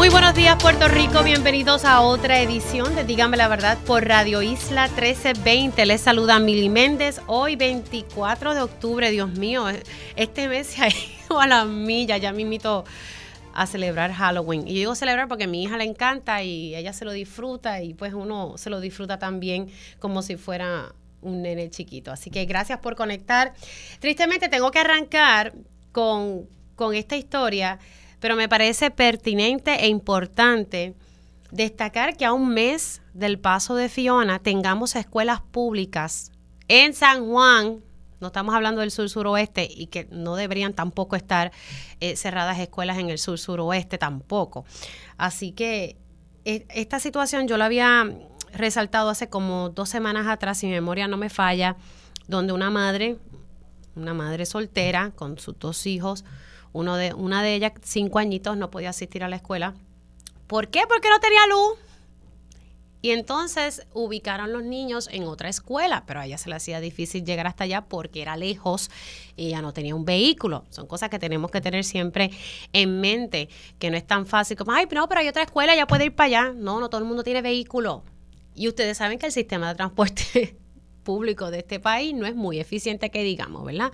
Muy buenos días Puerto Rico, bienvenidos a otra edición de Dígame la Verdad por Radio Isla 1320. Les saluda Mili Méndez, hoy 24 de octubre, Dios mío, este mes se ha ido a la milla, ya me invito a celebrar Halloween. Y yo digo celebrar porque a mi hija le encanta y ella se lo disfruta y pues uno se lo disfruta también como si fuera un nene chiquito. Así que gracias por conectar. Tristemente tengo que arrancar con, con esta historia pero me parece pertinente e importante destacar que a un mes del paso de Fiona tengamos escuelas públicas en San Juan, no estamos hablando del sur suroeste y que no deberían tampoco estar eh, cerradas escuelas en el sur suroeste tampoco. Así que e, esta situación yo la había resaltado hace como dos semanas atrás, si mi memoria no me falla, donde una madre, una madre soltera con sus dos hijos, de, una de ellas, cinco añitos, no podía asistir a la escuela. ¿Por qué? Porque no tenía luz. Y entonces ubicaron los niños en otra escuela, pero a ella se le hacía difícil llegar hasta allá porque era lejos y ella no tenía un vehículo. Son cosas que tenemos que tener siempre en mente, que no es tan fácil como, ay, no, pero hay otra escuela, ya puede ir para allá. No, no todo el mundo tiene vehículo. Y ustedes saben que el sistema de transporte público de este país no es muy eficiente, que digamos, ¿verdad?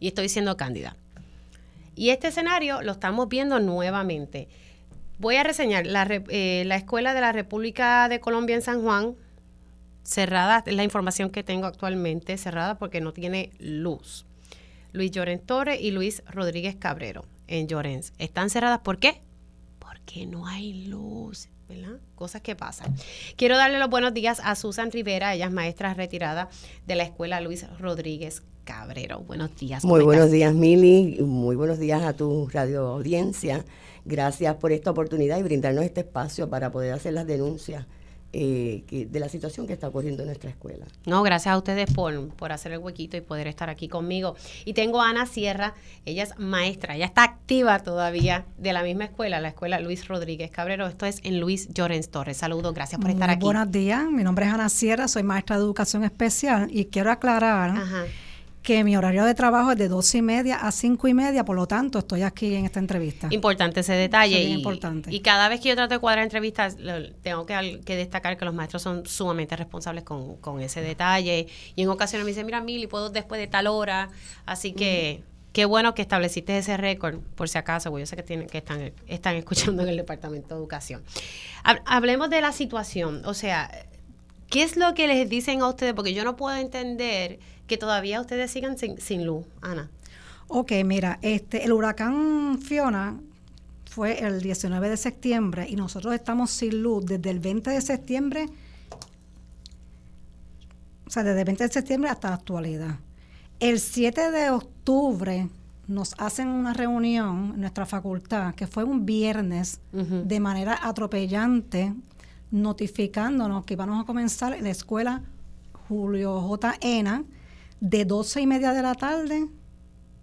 Y estoy siendo cándida. Y este escenario lo estamos viendo nuevamente. Voy a reseñar la, eh, la Escuela de la República de Colombia en San Juan, cerrada, es la información que tengo actualmente, cerrada porque no tiene luz. Luis Llorens Torres y Luis Rodríguez Cabrero en Llorens. Están cerradas, ¿por qué? Porque no hay luz. ¿verdad? Cosas que pasan. Quiero darle los buenos días a Susan Rivera, ella es maestra retirada de la Escuela Luis Rodríguez Cabrero. Buenos días. Muy buenos días, Mili. Muy buenos días a tu radio audiencia. Gracias por esta oportunidad y brindarnos este espacio para poder hacer las denuncias eh, de la situación que está ocurriendo en nuestra escuela. No, gracias a ustedes por, por hacer el huequito y poder estar aquí conmigo. Y tengo a Ana Sierra, ella es maestra, ella está activa todavía de la misma escuela, la escuela Luis Rodríguez Cabrero. Esto es en Luis Llorens Torres. Saludos, gracias por estar aquí. Buenos días, mi nombre es Ana Sierra, soy maestra de educación especial y quiero aclarar que mi horario de trabajo es de dos y media a cinco y media, por lo tanto estoy aquí en esta entrevista. Importante ese detalle. y, importante. y cada vez que yo trato de cuadrar entrevistas, tengo que, destacar que los maestros son sumamente responsables con, ese detalle. Y en ocasiones me dicen, mira, Mili, puedo después de tal hora. Así que qué bueno que estableciste ese récord, por si acaso, porque yo sé que, tienen, que están, están escuchando en el Departamento de Educación. Hablemos de la situación. O sea, ¿qué es lo que les dicen a ustedes? Porque yo no puedo entender que todavía ustedes sigan sin, luz, Ana. Ok, mira, este, el huracán Fiona fue el 19 de septiembre y nosotros estamos sin luz desde el 20 de septiembre, o sea, desde el 20 de septiembre hasta la actualidad. El 7 de octubre nos hacen una reunión en nuestra facultad, que fue un viernes, de manera atropellante, notificándonos que íbamos a comenzar la escuela Julio J. Ena, de 12 y media de la tarde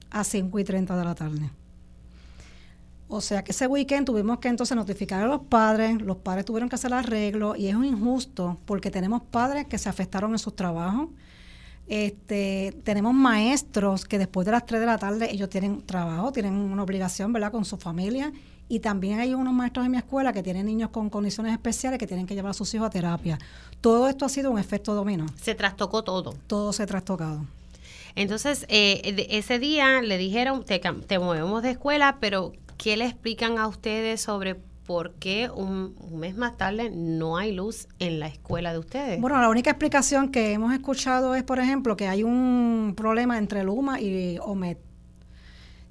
a 5 y 30 de la tarde. O sea que ese weekend tuvimos que entonces notificar a los padres, los padres tuvieron que hacer arreglo y es injusto porque tenemos padres que se afectaron en sus trabajos. Este, tenemos maestros que después de las 3 de la tarde ellos tienen trabajo, tienen una obligación, ¿verdad?, con su familia y también hay unos maestros en mi escuela que tienen niños con condiciones especiales que tienen que llevar a sus hijos a terapia. Todo esto ha sido un efecto dominó. Se trastocó todo. Todo se ha trastocado. Entonces, eh, ese día le dijeron, te, te movemos de escuela, pero ¿qué le explican a ustedes sobre por qué un, mes más tarde no hay luz en la escuela de ustedes? Bueno, la única explicación que hemos escuchado es, por ejemplo, que hay un problema entre Luma y OMED.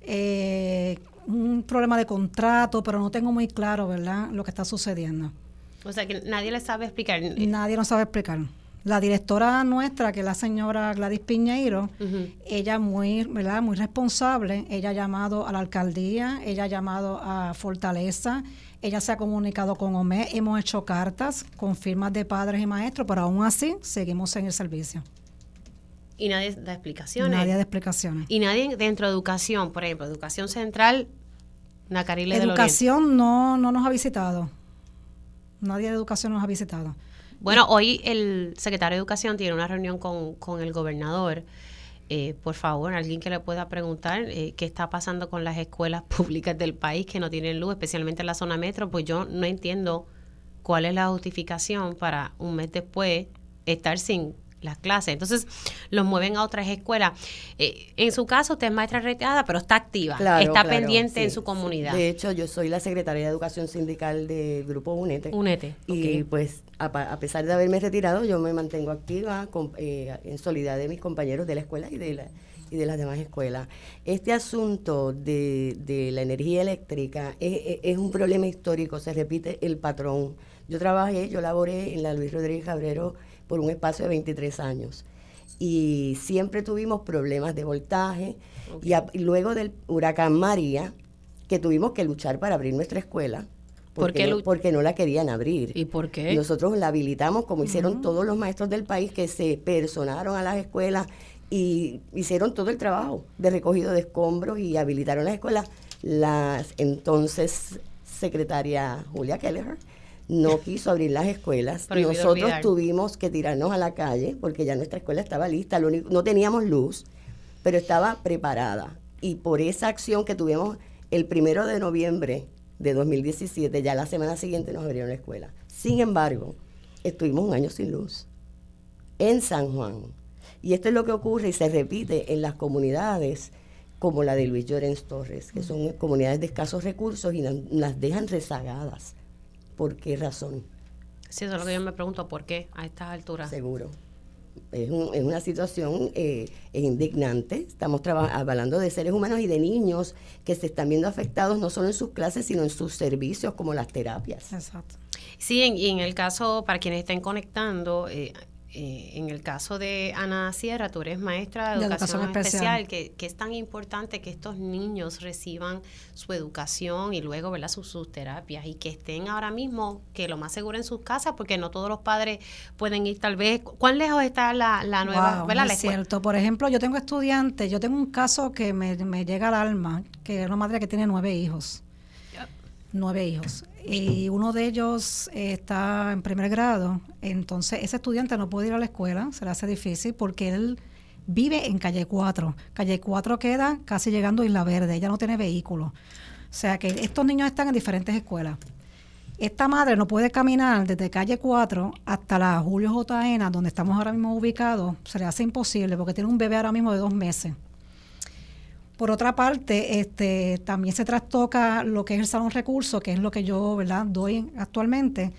Eh, un problema de contrato, pero no tengo muy claro, ¿verdad?, lo que está sucediendo. O sea, que nadie le sabe explicar. Nadie nos sabe explicar. La directora nuestra, que es la señora Gladys Piñeiro, ella muy, ¿verdad? muy responsable, ella ha llamado a la alcaldía, ella ha llamado a Fortaleza, ella se ha comunicado con OME, hemos hecho cartas con firmas de padres y maestros, pero aún así seguimos en el servicio. Y nadie da explicaciones. Nadie da explicaciones. Y nadie dentro de educación, por ejemplo, educación central, Nacarile Educación no, no nos ha visitado. Nadie de educación nos ha visitado. Bueno, hoy el secretario de Educación tiene una reunión con, con el gobernador. Eh, por favor, alguien que le pueda preguntar eh, qué está pasando con las escuelas públicas del país que no tienen luz, especialmente en la zona metro, pues yo no entiendo cuál es la justificación para un mes después estar sin las clases. Entonces, los mueven a otras escuelas. Eh, en su caso, usted es maestra retirada, pero está activa, está pendiente en su comunidad. De hecho, yo soy la secretaria de Educación Sindical del Grupo UNETE. UNETE. Y pues, a, pesar de haberme retirado, yo me mantengo activa eh, en solidaridad de mis compañeros de la escuela y de, la, y de las demás escuelas. Este asunto de, de la energía eléctrica es, es un problema histórico, se repite el patrón. Yo trabajé, yo laboré en la Luis Rodríguez Cabrero por un espacio de 23 años. Y siempre tuvimos problemas de voltaje. Y, luego del huracán María, que tuvimos que luchar para abrir nuestra escuela, porque, no, porque no la querían abrir. ¿Y por qué? Nosotros la habilitamos como hicieron todos los maestros del país que se personaron a las escuelas y hicieron todo el trabajo de recogido de escombros y habilitaron las escuelas. Las entonces secretaria Julia Kelleher no quiso abrir las escuelas. Nosotros tuvimos que tirarnos a la calle porque ya nuestra escuela estaba lista. no teníamos luz, pero estaba preparada. Y por esa acción que tuvimos el primero de noviembre de 2017, ya la semana siguiente nos abrieron la escuela. Sin embargo, estuvimos un año sin luz en San Juan. Y esto es lo que ocurre y se repite en las comunidades como la de Luis Llorens Torres, que son comunidades de escasos recursos y las dejan rezagadas ¿Por qué razón? Sí, eso es lo que yo me pregunto, ¿por qué a estas alturas? Seguro. Es, una situación eh, indignante. Estamos hablando de seres humanos y de niños que se están viendo afectados no solo en sus clases, sino en sus servicios como las terapias. Exacto. Sí, y en el caso, para quienes estén conectando, eh, eh, en el caso de Ana Sierra, tú eres maestra de, educación, especial, que, es tan importante que estos niños reciban su educación y luego ¿verdad? Sus, terapias y que estén ahora mismo, que lo más seguro en sus casas, porque no todos los padres pueden ir tal vez. ¿Cuán lejos está la, nueva wow, Es cierto. Por ejemplo, yo tengo estudiantes, yo tengo un caso que me, me llega al alma, que es una madre que tiene nueve hijos. Nueve hijos y uno de ellos está en primer grado, entonces ese estudiante no puede ir a la escuela, se le hace difícil porque él vive en calle 4. Calle 4 queda casi llegando a Isla Verde, ella no tiene vehículo. O sea que estos niños están en diferentes escuelas. Esta madre no puede caminar desde calle 4 hasta la Julio J. donde estamos ahora mismo ubicados, se le hace imposible porque tiene un bebé ahora mismo de dos meses. Por otra parte, este, también se trastoca lo que es el salón recurso, que es lo que yo ¿verdad? doy actualmente,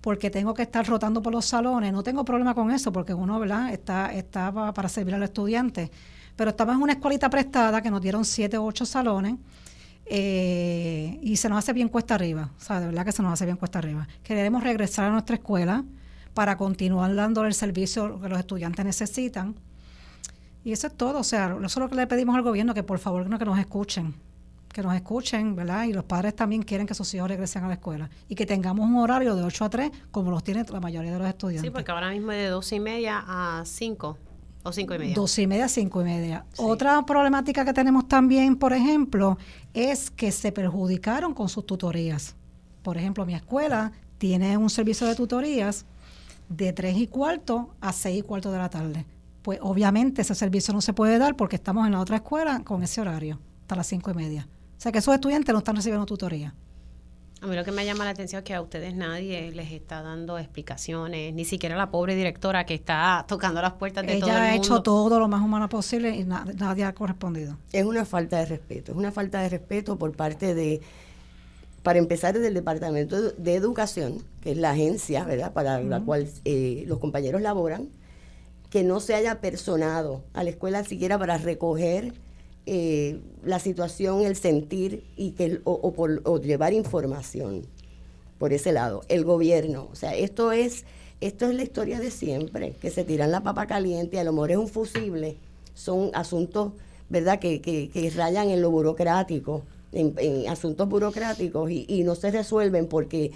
porque tengo que estar rotando por los salones. No tengo problema con eso, porque uno ¿verdad? Está, está para servir al estudiante. Pero estamos en una escuelita prestada que nos dieron siete o ocho salones. Eh, y se nos hace bien cuesta arriba, o sea, de verdad que se nos hace bien cuesta arriba. Queremos regresar a nuestra escuela para continuar dando el servicio que los estudiantes necesitan y eso es todo, o sea, eso es lo que le pedimos al gobierno, que por favor que nos escuchen, que nos escuchen, ¿verdad? Y los padres también quieren que sus hijos regresen a la escuela y que tengamos un horario de 8 a 3 como los tiene la mayoría de los estudiantes. Sí, porque ahora mismo es de 12 y media a 5 o 5 y media. 12 y media a 5 y media. Otra problemática que tenemos también, por ejemplo, es que se perjudicaron con sus tutorías. Por ejemplo, mi escuela tiene un servicio de tutorías de 3 y cuarto a 6 y cuarto de la tarde pues obviamente ese servicio no se puede dar porque estamos en la otra escuela con ese horario, hasta las cinco y media. O sea que esos estudiantes no están recibiendo tutoría. A mí lo que me llama la atención es que a ustedes nadie les está dando explicaciones, ni siquiera la pobre directora que está tocando las puertas de todo el mundo. Ella ha hecho todo lo más humano posible y nadie ha correspondido. Es una falta de respeto, es una falta de respeto por parte de, para empezar desde el Departamento de Educación, que es la agencia, ¿verdad?, para la cual eh, los compañeros laboran, que no se haya personado a la escuela siquiera para recoger eh, la situación, el sentir y que o, por, llevar información por ese lado. El gobierno, o sea, esto es esto es la historia de siempre, que se tiran la papa caliente, a lo mejor es un fusible, son asuntos, ¿verdad?, que, que, rayan en lo burocrático, en, asuntos burocráticos y no se resuelven porque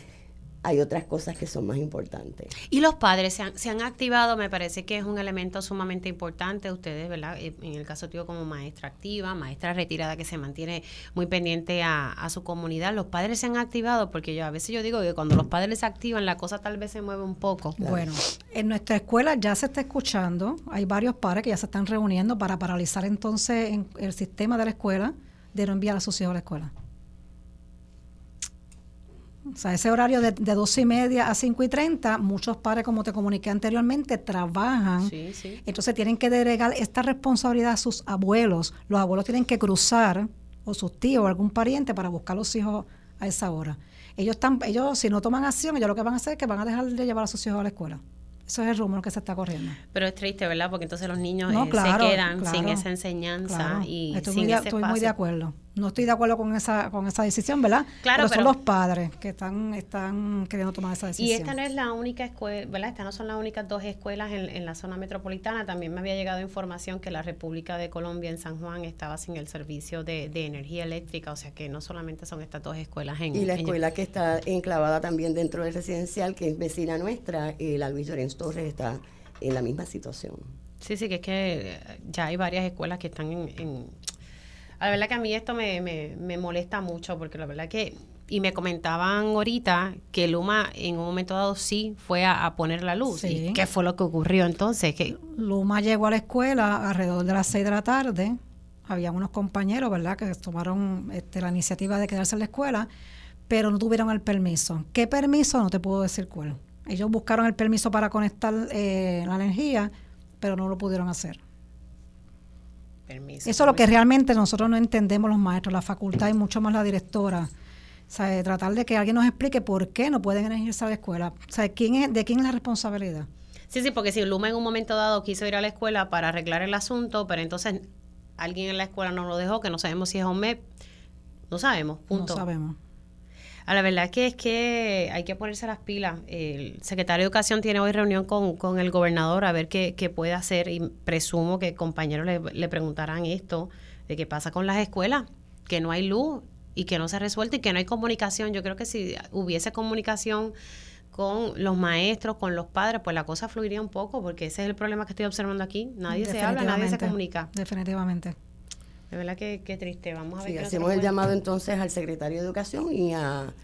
hay otras cosas que son más importantes. Y los padres se han, se han activado, me parece que es un elemento sumamente importante. Ustedes, ¿verdad? Eh, en el caso tuyo como maestra activa, maestra retirada que se mantiene muy pendiente a, a, su comunidad, los padres se han activado porque yo a veces yo digo que cuando los padres se activan la cosa tal vez se mueve un poco. Claro. Bueno, en nuestra escuela ya se está escuchando, hay varios padres que ya se están reuniendo para paralizar entonces en el sistema de la escuela de no enviar a sus hijos a la escuela. O sea, ese horario de, de 12 y media a 5 y 30, muchos padres, como te comuniqué anteriormente, trabajan. Sí, sí. Entonces tienen que delegar esta responsabilidad a sus abuelos. Los abuelos tienen que cruzar, o sus tíos, o algún pariente, para buscar a los hijos a esa hora. Ellos, están, ellos, si no toman acción, ellos lo que van a hacer es que van a dejar de llevar a sus hijos a la escuela. Eso es el rumor que se está corriendo. Pero es triste, ¿verdad? Porque entonces los niños no, eh, claro, se quedan claro, sin esa enseñanza claro. y estoy, sin muy de, ese estoy muy de acuerdo. No estoy de acuerdo con esa con esa decisión, ¿verdad? Claro, pero, pero, son los padres que están están queriendo tomar esa decisión. Y esta no es la única escuela, ¿verdad? Estas no son las únicas dos escuelas en, en, la zona metropolitana. También me había llegado información que la República de Colombia en San Juan estaba sin el servicio de, de energía eléctrica, o sea que no solamente son estas dos escuelas en Y la en, escuela que está enclavada también dentro del residencial, que es vecina nuestra, eh, la Luis Llorens Torres está en la misma situación. Sí, sí, que es que ya hay varias escuelas que están en... en la verdad que a mí esto me, me, me, molesta mucho porque la verdad que... Y me comentaban ahorita que Luma en un momento dado sí fue a, a poner la luz. Sí. ¿Y ¿Qué fue lo que ocurrió entonces? que Luma llegó a la escuela alrededor de las 6 de la tarde. Había unos compañeros, ¿verdad?, que tomaron este, la iniciativa de quedarse en la escuela, pero no tuvieron el permiso. ¿Qué permiso? No te puedo decir cuál. Ellos buscaron el permiso para conectar eh, la energía, pero no lo pudieron hacer. Permiso, Eso es lo que realmente nosotros no entendemos los maestros, la facultad y mucho más la directora. O sea, tratar de que alguien nos explique por qué no pueden irse a la escuela. O sea, ¿quién es, ¿de quién es la responsabilidad? Sí, sí, porque si Luma en un momento dado quiso ir a la escuela para arreglar el asunto, pero entonces alguien en la escuela no lo dejó, que no sabemos si es OMEP, no sabemos, punto. No sabemos. A la verdad que es que hay que ponerse las pilas. El secretario de Educación tiene hoy reunión con, con el gobernador a ver qué, qué, puede hacer y presumo que compañeros le, le, preguntarán esto de qué pasa con las escuelas, que no hay luz y que no se ha resuelto y que no hay comunicación. Yo creo que si hubiese comunicación con los maestros, con los padres, pues la cosa fluiría un poco, porque ese es el problema que estoy observando aquí. Nadie se habla, nadie se comunica. Definitivamente. De verdad que, que triste. Vamos a ver. Sí, hacemos el llamado entonces al secretario de Educación y a,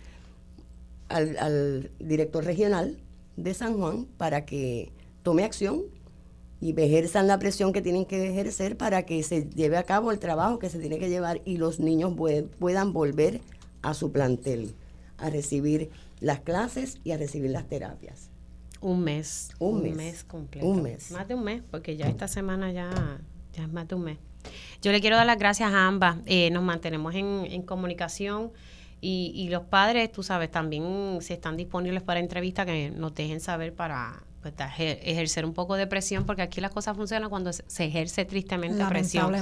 al, al, director regional de San Juan para que tome acción y ejerzan la presión que tienen que ejercer para que se lleve a cabo el trabajo que se tiene que llevar y los niños puedan volver a su plantel a recibir las clases y a recibir las terapias. Un mes. Un, un mes. mes completo. Un mes. Más de un mes, porque ya esta semana ya, ya es más de un mes. Yo le quiero dar las gracias a ambas. Eh, nos mantenemos en, en comunicación y, y, los padres, tú sabes, también si están disponibles para entrevista, que nos dejen saber para pues, ejercer un poco de presión, porque aquí las cosas funcionan cuando se ejerce tristemente presión.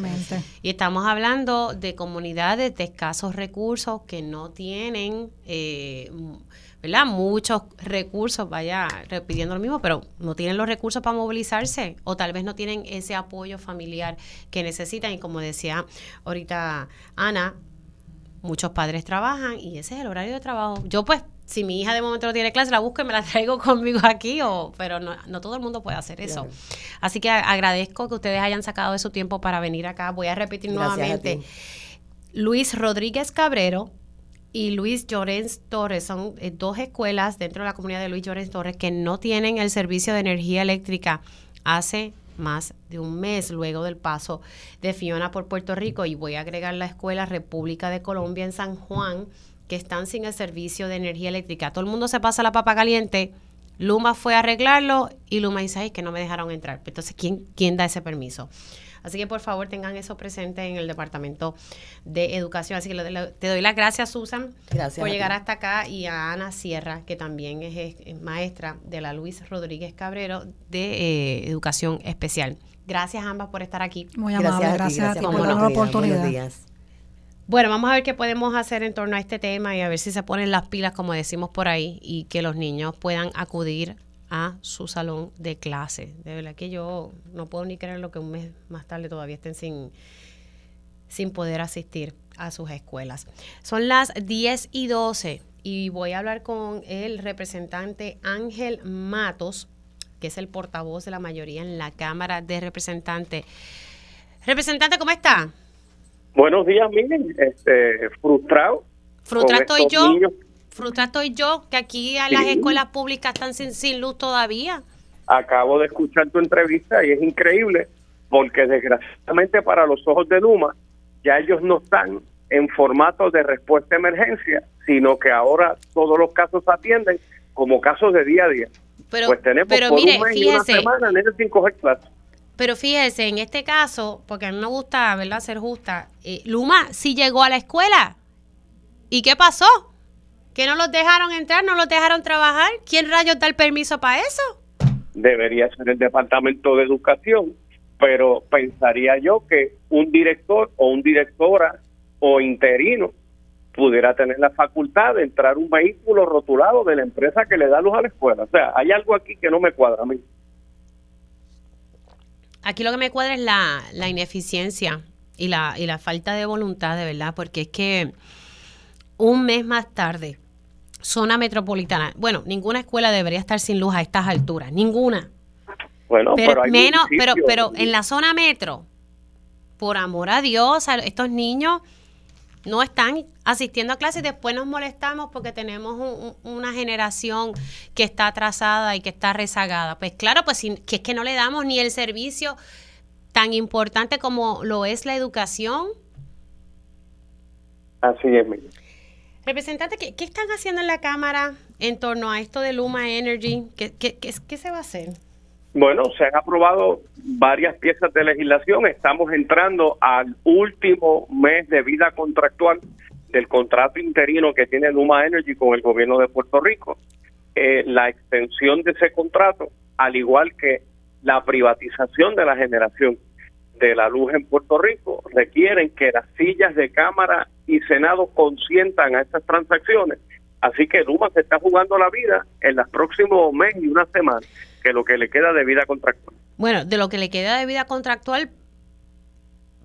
Y estamos hablando de comunidades de escasos recursos que no tienen... Eh, ¿verdad? Muchos recursos, vaya repitiendo lo mismo, pero no tienen los recursos para movilizarse o tal vez no tienen ese apoyo familiar que necesitan. Y como decía ahorita Ana, muchos padres trabajan y ese es el horario de trabajo. Yo pues, si mi hija de momento no tiene clase, la busco y me la traigo conmigo aquí, o, pero no, no todo el mundo puede hacer eso. Claro. Así que agradezco que ustedes hayan sacado de su tiempo para venir acá. Voy a repetir Gracias nuevamente. Luis Rodríguez Cabrero, y Luis Llorens Torres. Son eh, dos escuelas dentro de la comunidad de Luis Llorens Torres que no tienen el servicio de energía eléctrica hace más de un mes luego del paso de Fiona por Puerto Rico y voy a agregar la escuela República de Colombia en San Juan que están sin el servicio de energía eléctrica. Todo el mundo se pasa la papa caliente. Luma fue a arreglarlo y Luma dice Ay, que no me dejaron entrar. Entonces, ¿quién, quién da ese permiso? Así que por favor tengan eso presente en el Departamento de Educación. Así que le, le, te doy las gracias, Susan, gracias por llegar hasta acá y a Ana Sierra, que también es, es maestra de la Luis Rodríguez Cabrero de eh, Educación Especial. Gracias a ambas por estar aquí. Muy amable, gracias, gracias a ti, gracias por la oportunidad. Bueno, vamos a ver qué podemos hacer en torno a este tema y a ver si se ponen las pilas, como decimos por ahí, y que los niños puedan acudir a su salón de clase. De verdad que yo no puedo ni creer lo que un mes más tarde todavía estén sin, sin poder asistir a sus escuelas. Son las 10 y 12 y voy a hablar con el representante Ángel Matos, que es el portavoz de la mayoría en la Cámara de Representantes. Representante, ¿cómo está? Buenos días, miren, este, frustrado. Frustrado estoy yo. Frustrado estoy yo, que aquí a las escuelas públicas están sin, sin luz todavía. Acabo de escuchar tu entrevista y es increíble porque desgraciadamente para los ojos de Luma ya ellos no están en formato de respuesta a emergencia, sino que ahora todos los casos se atienden como casos de día a día. Pero, pues tenemos pero por mire, un mes fíjese, una semana en sin coger clases. Pero fíjese, en este caso, porque a mí me gusta, ¿verdad?, ser justa, eh, Luma sí llegó a la escuela. ¿Y qué pasó? ¿Que no los dejaron entrar, no los dejaron trabajar? ¿Quién rayos da el permiso para eso? Debería ser el Departamento de Educación, pero pensaría yo que un director o un directora o interino pudiera tener la facultad de entrar un vehículo rotulado de la empresa que le da luz a la escuela. O sea, hay algo aquí que no me cuadra a mí. Aquí lo que me cuadra es la, la ineficiencia y la, y la falta de voluntad, de verdad, porque es que un mes más tarde, zona metropolitana, bueno, ninguna escuela debería estar sin luz a estas alturas, ninguna. Bueno, pero, menos, pero, pero en la zona metro, por amor a Dios, estos niños no están asistiendo a clases. Después nos molestamos porque tenemos una generación que está atrasada y que está rezagada. Pues claro, pues que es que no le damos ni el servicio tan importante como lo es la educación. Así es, Representante, ¿qué, ¿qué, están haciendo en la Cámara en torno a esto de Luma Energy? ¿Qué, qué, qué se va a hacer? Bueno, se han aprobado varias piezas de legislación. Estamos entrando al último mes de vida contractual del contrato interino que tiene Luma Energy con el gobierno de Puerto Rico. Eh, la extensión de ese contrato, al igual que la privatización de la generación de la luz en Puerto Rico, requieren que las sillas de Cámara y Senado consientan a estas transacciones. Así que Luma se está jugando la vida en los próximos meses y una semana que lo que le queda de vida contractual. Bueno, de lo que le queda de vida contractual,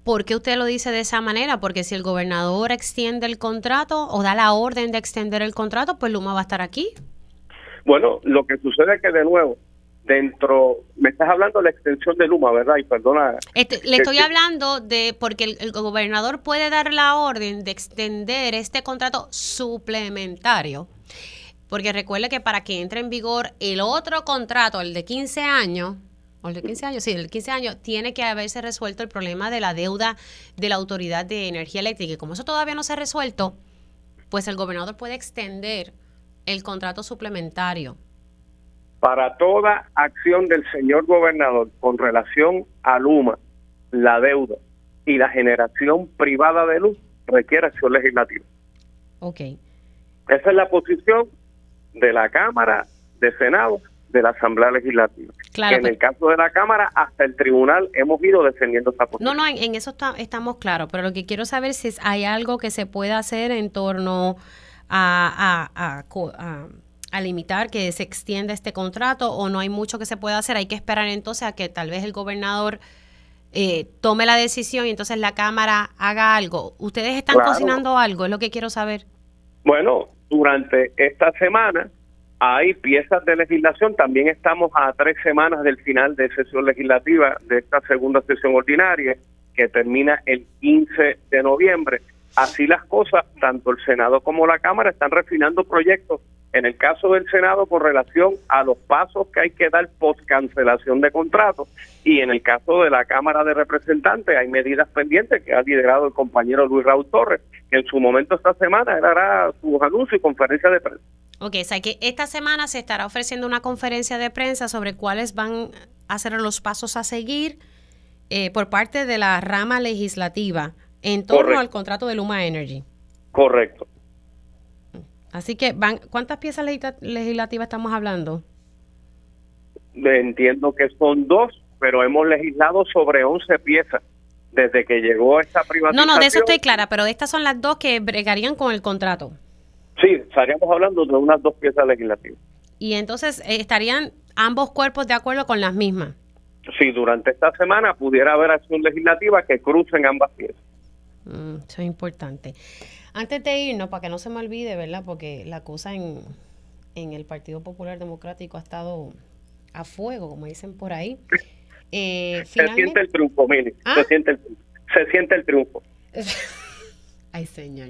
¿por qué usted lo dice de esa manera? Porque si el gobernador extiende el contrato o da la orden de extender el contrato, pues Luma va a estar aquí. Bueno, lo que sucede es que de nuevo, dentro, me estás hablando de la extensión de Luma, ¿verdad? Y perdona. Este, le estoy hablando de, porque el, gobernador puede dar la orden de extender este contrato suplementario porque recuerde que para que entre en vigor el otro contrato, el de 15 años, o el de 15 años, sí, el de 15 años, tiene que haberse resuelto el problema de la deuda de la Autoridad de Energía Eléctrica. Y como eso todavía no se ha resuelto, pues el gobernador puede extender el contrato suplementario. Para toda acción del señor gobernador con relación a Luma, la deuda y la generación privada de luz requiere acción legislativa. Ok. Esa es la posición de la Cámara, de Senado, de la Asamblea Legislativa. Claro, en el caso de la Cámara, hasta el tribunal hemos ido defendiendo esa posición. No, no, en, eso estamos claros, pero lo que quiero saber es si hay algo que se pueda hacer en torno a, a, a, limitar que se extienda este contrato o no hay mucho que se pueda hacer. Hay que esperar entonces a que tal vez el gobernador eh, tome la decisión y entonces la Cámara haga algo. ¿Ustedes están cocinando algo? Es lo que quiero saber. Bueno, durante esta semana hay piezas de legislación, también estamos a tres semanas del final de sesión legislativa de esta segunda sesión ordinaria que termina el 15 de noviembre. Así las cosas, tanto el Senado como la Cámara están refinando proyectos. En el caso del Senado, con relación a los pasos que hay que dar post cancelación de contratos, y en el caso de la Cámara de Representantes, hay medidas pendientes que ha liderado el compañero Luis Raúl Torres, que en su momento esta semana hará sus anuncios y conferencias de prensa. Ok, o sea que esta semana se estará ofreciendo una conferencia de prensa sobre cuáles van a ser los pasos a seguir eh, por parte de la rama legislativa en torno al contrato de Luma Energy. Correcto. Así que, van, ¿cuántas piezas legislativas estamos hablando? Entiendo que son dos, pero hemos legislado sobre 11 piezas desde que llegó esta privatización. No, no, de eso estoy clara, pero estas son las dos que bregarían con el contrato. Sí, estaríamos hablando de unas dos piezas legislativas. Y entonces eh, estarían ambos cuerpos de acuerdo con las mismas. Sí, durante esta semana pudiera haber acción legislativa que crucen ambas piezas. Mm, eso es importante. Antes de irnos, para que no se me olvide, ¿verdad? Porque la cosa en, en el Partido Popular Democrático ha estado a fuego, como dicen por ahí. Eh, se siente el triunfo, Mili. Se, ¿Ah? siente el, se siente el triunfo. Ay, señor.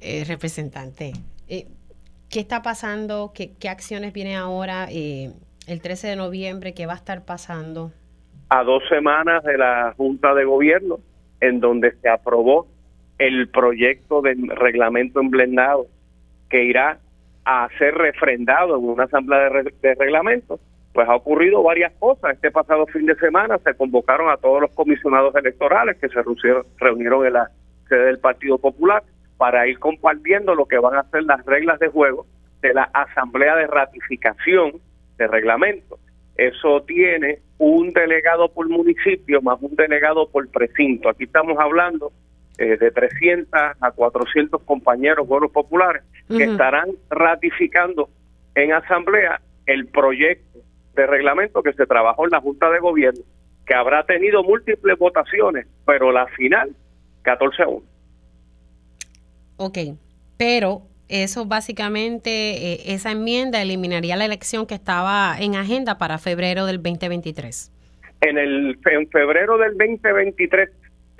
Eh, representante, eh, ¿qué está pasando? ¿Qué, ¿Qué, acciones vienen ahora el 13 de noviembre? ¿Qué va a estar pasando? A dos semanas de la Junta de Gobierno, en donde se aprobó el proyecto de reglamento emblendado que irá a ser refrendado en una asamblea de, de reglamentos, pues ha ocurrido varias cosas. Este pasado fin de semana se convocaron a todos los comisionados electorales que se reunieron en la sede del Partido Popular para ir compartiendo lo que van a ser las reglas de juego de la asamblea de ratificación de reglamento. Eso tiene un delegado por municipio más un delegado por precinto. Aquí estamos hablando eh, de 300 a 400 compañeros buenos populares que estarán ratificando en asamblea el proyecto de reglamento que se trabajó en la Junta de Gobierno, que habrá tenido múltiples votaciones, pero la final 14 a 1. Ok, pero eso básicamente, eh, esa enmienda eliminaría la elección que estaba en agenda para febrero del 2023. En, el, en febrero del 2023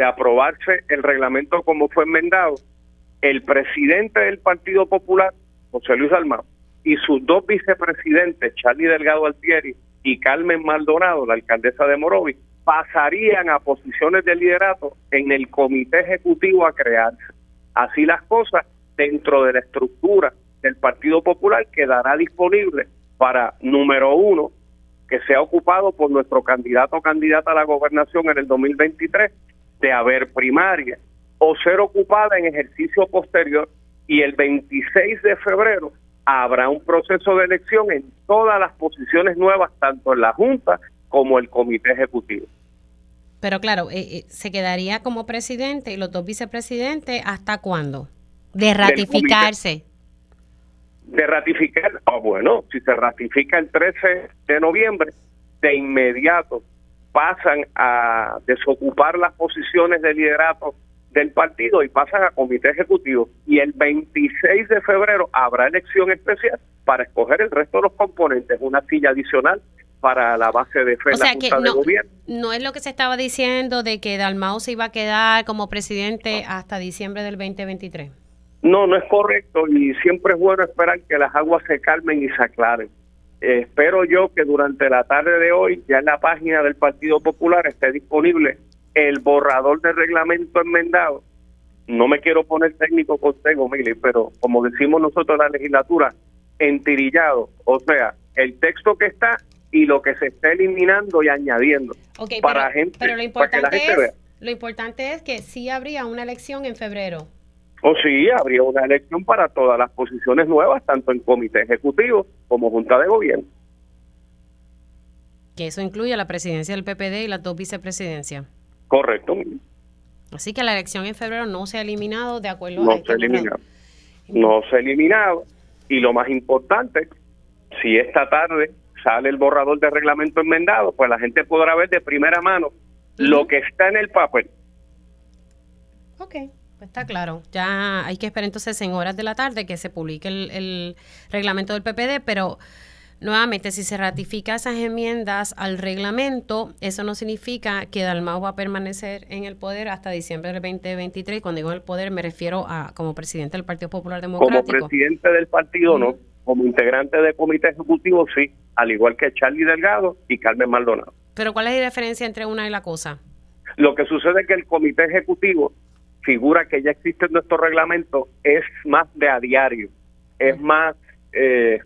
de aprobarse el reglamento como fue enmendado, el presidente del Partido Popular, José Luis Almado, y sus dos vicepresidentes, Charlie Delgado Altieri y Carmen Maldonado, la alcaldesa de Morovis, pasarían a posiciones de liderato en el comité ejecutivo a crearse. Así las cosas, dentro de la estructura del Partido Popular quedará disponible para, número uno, que sea ocupado por nuestro candidato o candidata a la gobernación en el 2023 de haber primaria o ser ocupada en ejercicio posterior y el 26 de febrero habrá un proceso de elección en todas las posiciones nuevas, tanto en la Junta como el Comité Ejecutivo. Pero claro, eh, eh, se quedaría como presidente y los dos vicepresidentes hasta cuándo? De ratificarse. De ratificar, ah, bueno, si se ratifica el 13 de noviembre, de inmediato pasan a desocupar las posiciones de liderato del partido y pasan a comité ejecutivo. Y el 26 de febrero habrá elección especial para escoger el resto de los componentes, una silla adicional para la base de fe o sea que no, No es lo que se estaba diciendo de que Dalmau se iba a quedar como presidente hasta diciembre del 2023. No, no es correcto y siempre es bueno esperar que las aguas se calmen y se aclaren espero yo que durante la tarde de hoy ya en la página del Partido Popular esté disponible el borrador de reglamento enmendado. No me quiero poner técnico contigo, Mili, pero como decimos nosotros en la legislatura, entirillado, o sea, el texto que está y lo que se está eliminando y añadiendo para pero, gente, pero lo importante es, Lo importante es que sí habría una elección en febrero. O sí, habría una elección para todas las posiciones nuevas, tanto en comité ejecutivo como junta de gobierno. Que eso incluye la presidencia del PPD y las dos vicepresidencias. Correcto. Así que la elección en febrero no se ha eliminado de acuerdo no se ha eliminado. No se ha eliminado. Y lo más importante, si esta tarde sale el borrador de reglamento enmendado, pues la gente podrá ver de primera mano lo que está en el papel. Ok. Pues está claro. Ya hay que esperar entonces en horas de la tarde que se publique el, reglamento del PPD, pero nuevamente, si se ratifica esas enmiendas al reglamento, eso no significa que Dalmau va a permanecer en el poder hasta diciembre del 2023. Y cuando digo el poder, me refiero a como presidente del Partido Popular Democrático. Como presidente del partido, no. Como integrante del comité ejecutivo, sí. Al igual que Charlie Delgado y Carmen Maldonado. Pero ¿cuál es la diferencia entre una y la cosa? Lo que sucede es que el comité ejecutivo figura que ya existe en nuestro reglamento es más de a diario, es más eh,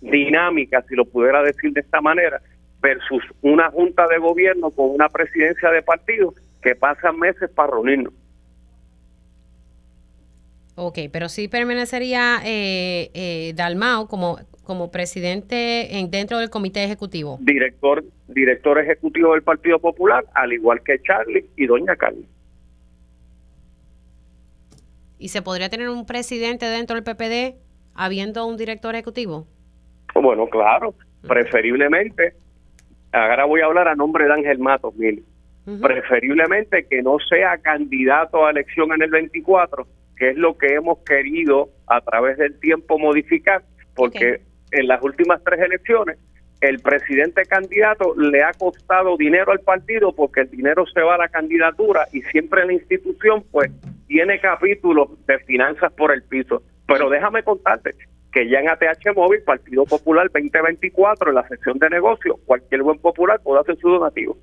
dinámica, si lo pudiera decir de esta manera, versus una junta de gobierno con una presidencia de partido que pasan meses para reunirnos. Ok, pero sí permanecería eh, eh, Dalmau como, como presidente en, dentro del comité ejecutivo. Director, director ejecutivo del Partido Popular, al igual que Charlie y doña Carmen. ¿Y se podría tener un presidente dentro del PPD habiendo un director ejecutivo? Bueno, claro, preferiblemente, ahora voy a hablar a nombre de Ángel Matos, mil, preferiblemente que no sea candidato a elección en el 24, que es lo que hemos querido a través del tiempo modificar, porque en las últimas tres elecciones el presidente candidato le ha costado dinero al partido porque el dinero se va a la candidatura y siempre la institución pues tiene capítulos de finanzas por el piso. Pero déjame contarte que ya en ATH Móvil, Partido Popular 2024, en la sección de negocios, cualquier buen popular puede hacer su donativo.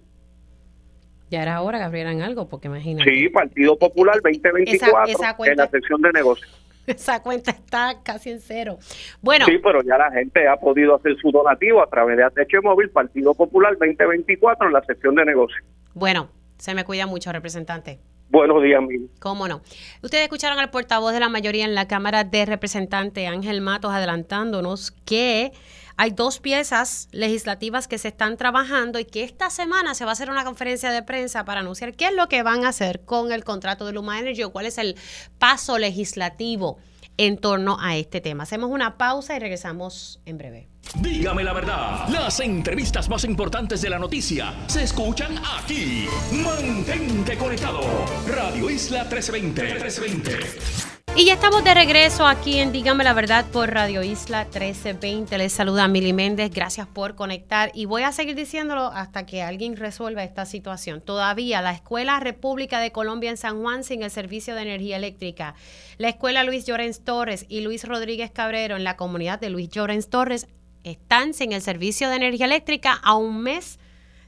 Ya era hora que abrieran algo, porque imagínate. Sí, Partido Popular 2024 en la sección de negocios. Esa cuenta está casi en cero. Bueno. Sí, pero ya la gente ha podido hacer su donativo a través de ATH Móvil, Partido Popular 2024 en la sección de negocios. Bueno, se me cuida mucho, representante. Buenos días, Mil. ¿Cómo no? Ustedes escucharon al portavoz de la mayoría en la Cámara de Representantes, Ángel Matos, adelantándonos que hay dos piezas legislativas que se están trabajando y que esta semana se va a hacer una conferencia de prensa para anunciar qué es lo que van a hacer con el contrato de Luma Energy o cuál es el paso legislativo en torno a este tema. Hacemos una pausa y regresamos en breve. Dígame la verdad, las entrevistas más importantes de la noticia se escuchan aquí. Mantente conectado. Radio Isla 1320. 1320. Y ya estamos de regreso aquí en Dígame la Verdad por Radio Isla 1320. Les saluda Mili Méndez. Gracias por conectar. Y voy a seguir diciéndolo hasta que alguien resuelva esta situación. Todavía la Escuela República de Colombia en San Juan sin el servicio de energía eléctrica. La Escuela Luis Llorens Torres y Luis Rodríguez Cabrero en la comunidad de Luis Llorens Torres están sin el servicio de energía eléctrica a un mes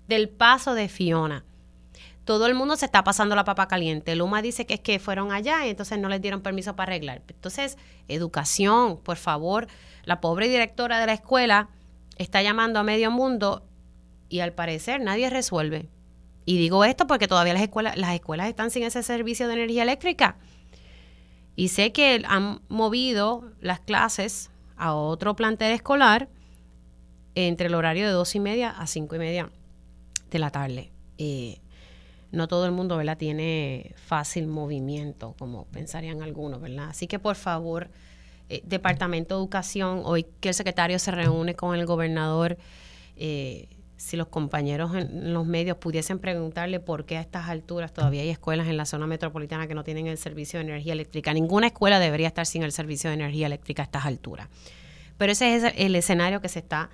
del paso de Fiona todo el mundo se está pasando la papa caliente. Luma dice que es que fueron allá y entonces no les dieron permiso para arreglar. Entonces, educación, por favor. La pobre directora de la escuela está llamando a medio mundo y al parecer nadie resuelve. Y digo esto porque todavía las escuelas, las escuelas están sin ese servicio de energía eléctrica. Y sé que han movido las clases a otro plantel escolar entre el horario de dos y media a cinco y media de la tarde. Eh, no todo el mundo ¿verdad? tiene fácil movimiento, como pensarían algunos, ¿verdad? Así que por favor, eh, Departamento de Educación, hoy que el secretario se reúne con el gobernador, eh, si los compañeros en los medios pudiesen preguntarle por qué a estas alturas todavía hay escuelas en la zona metropolitana que no tienen el servicio de energía eléctrica. Ninguna escuela debería estar sin el servicio de energía eléctrica a estas alturas. Pero ese es el escenario que se está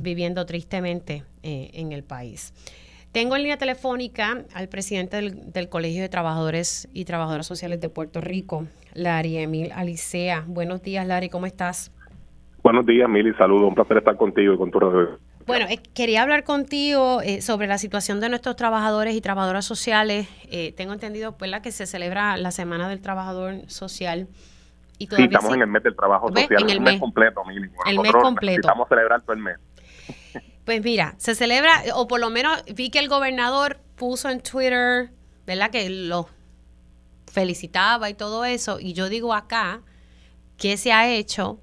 viviendo tristemente eh, en el país. Tengo en línea telefónica al presidente del, Colegio de Trabajadores y Trabajadoras Sociales de Puerto Rico, Larry Emil Alicea. Buenos días, Larry, ¿cómo estás? Buenos días, Mili, saludos, un placer estar contigo y con tu radio. Bueno, eh, quería hablar contigo eh, sobre la situación de nuestros trabajadores y trabajadoras sociales. Eh, tengo entendido pues, que se celebra la Semana del Trabajador Social. Y sí, estamos en el mes del trabajo social, en el mes, completo, Mili. el mes completo. Estamos celebrando el mes. Pues mira, se celebra, o por lo menos vi que el gobernador puso en Twitter, ¿verdad? Que lo felicitaba y todo eso. Y yo digo acá, ¿qué se ha hecho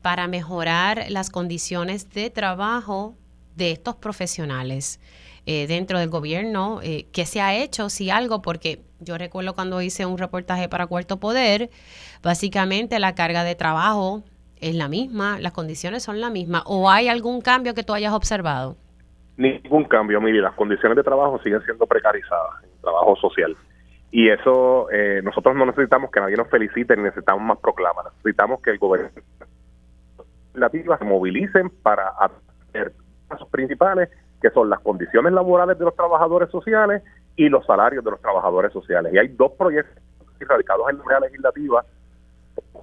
para mejorar las condiciones de trabajo de estos profesionales eh, dentro del gobierno? Eh, ¿Qué se ha hecho? Si algo, porque yo recuerdo cuando hice un reportaje para Cuarto Poder, básicamente la carga de trabajo es la misma, las condiciones son las mismas, o hay algún cambio que tú hayas observado? Ningún cambio, mire, las condiciones de trabajo siguen siendo precarizadas, en trabajo social. Y eso, eh, nosotros no necesitamos que nadie nos felicite, ni necesitamos más proclamas, necesitamos que el gobierno se movilicen para hacer pasos principales, que son las condiciones laborales de los trabajadores sociales y los salarios de los trabajadores sociales. Y hay dos proyectos radicados en la legislativa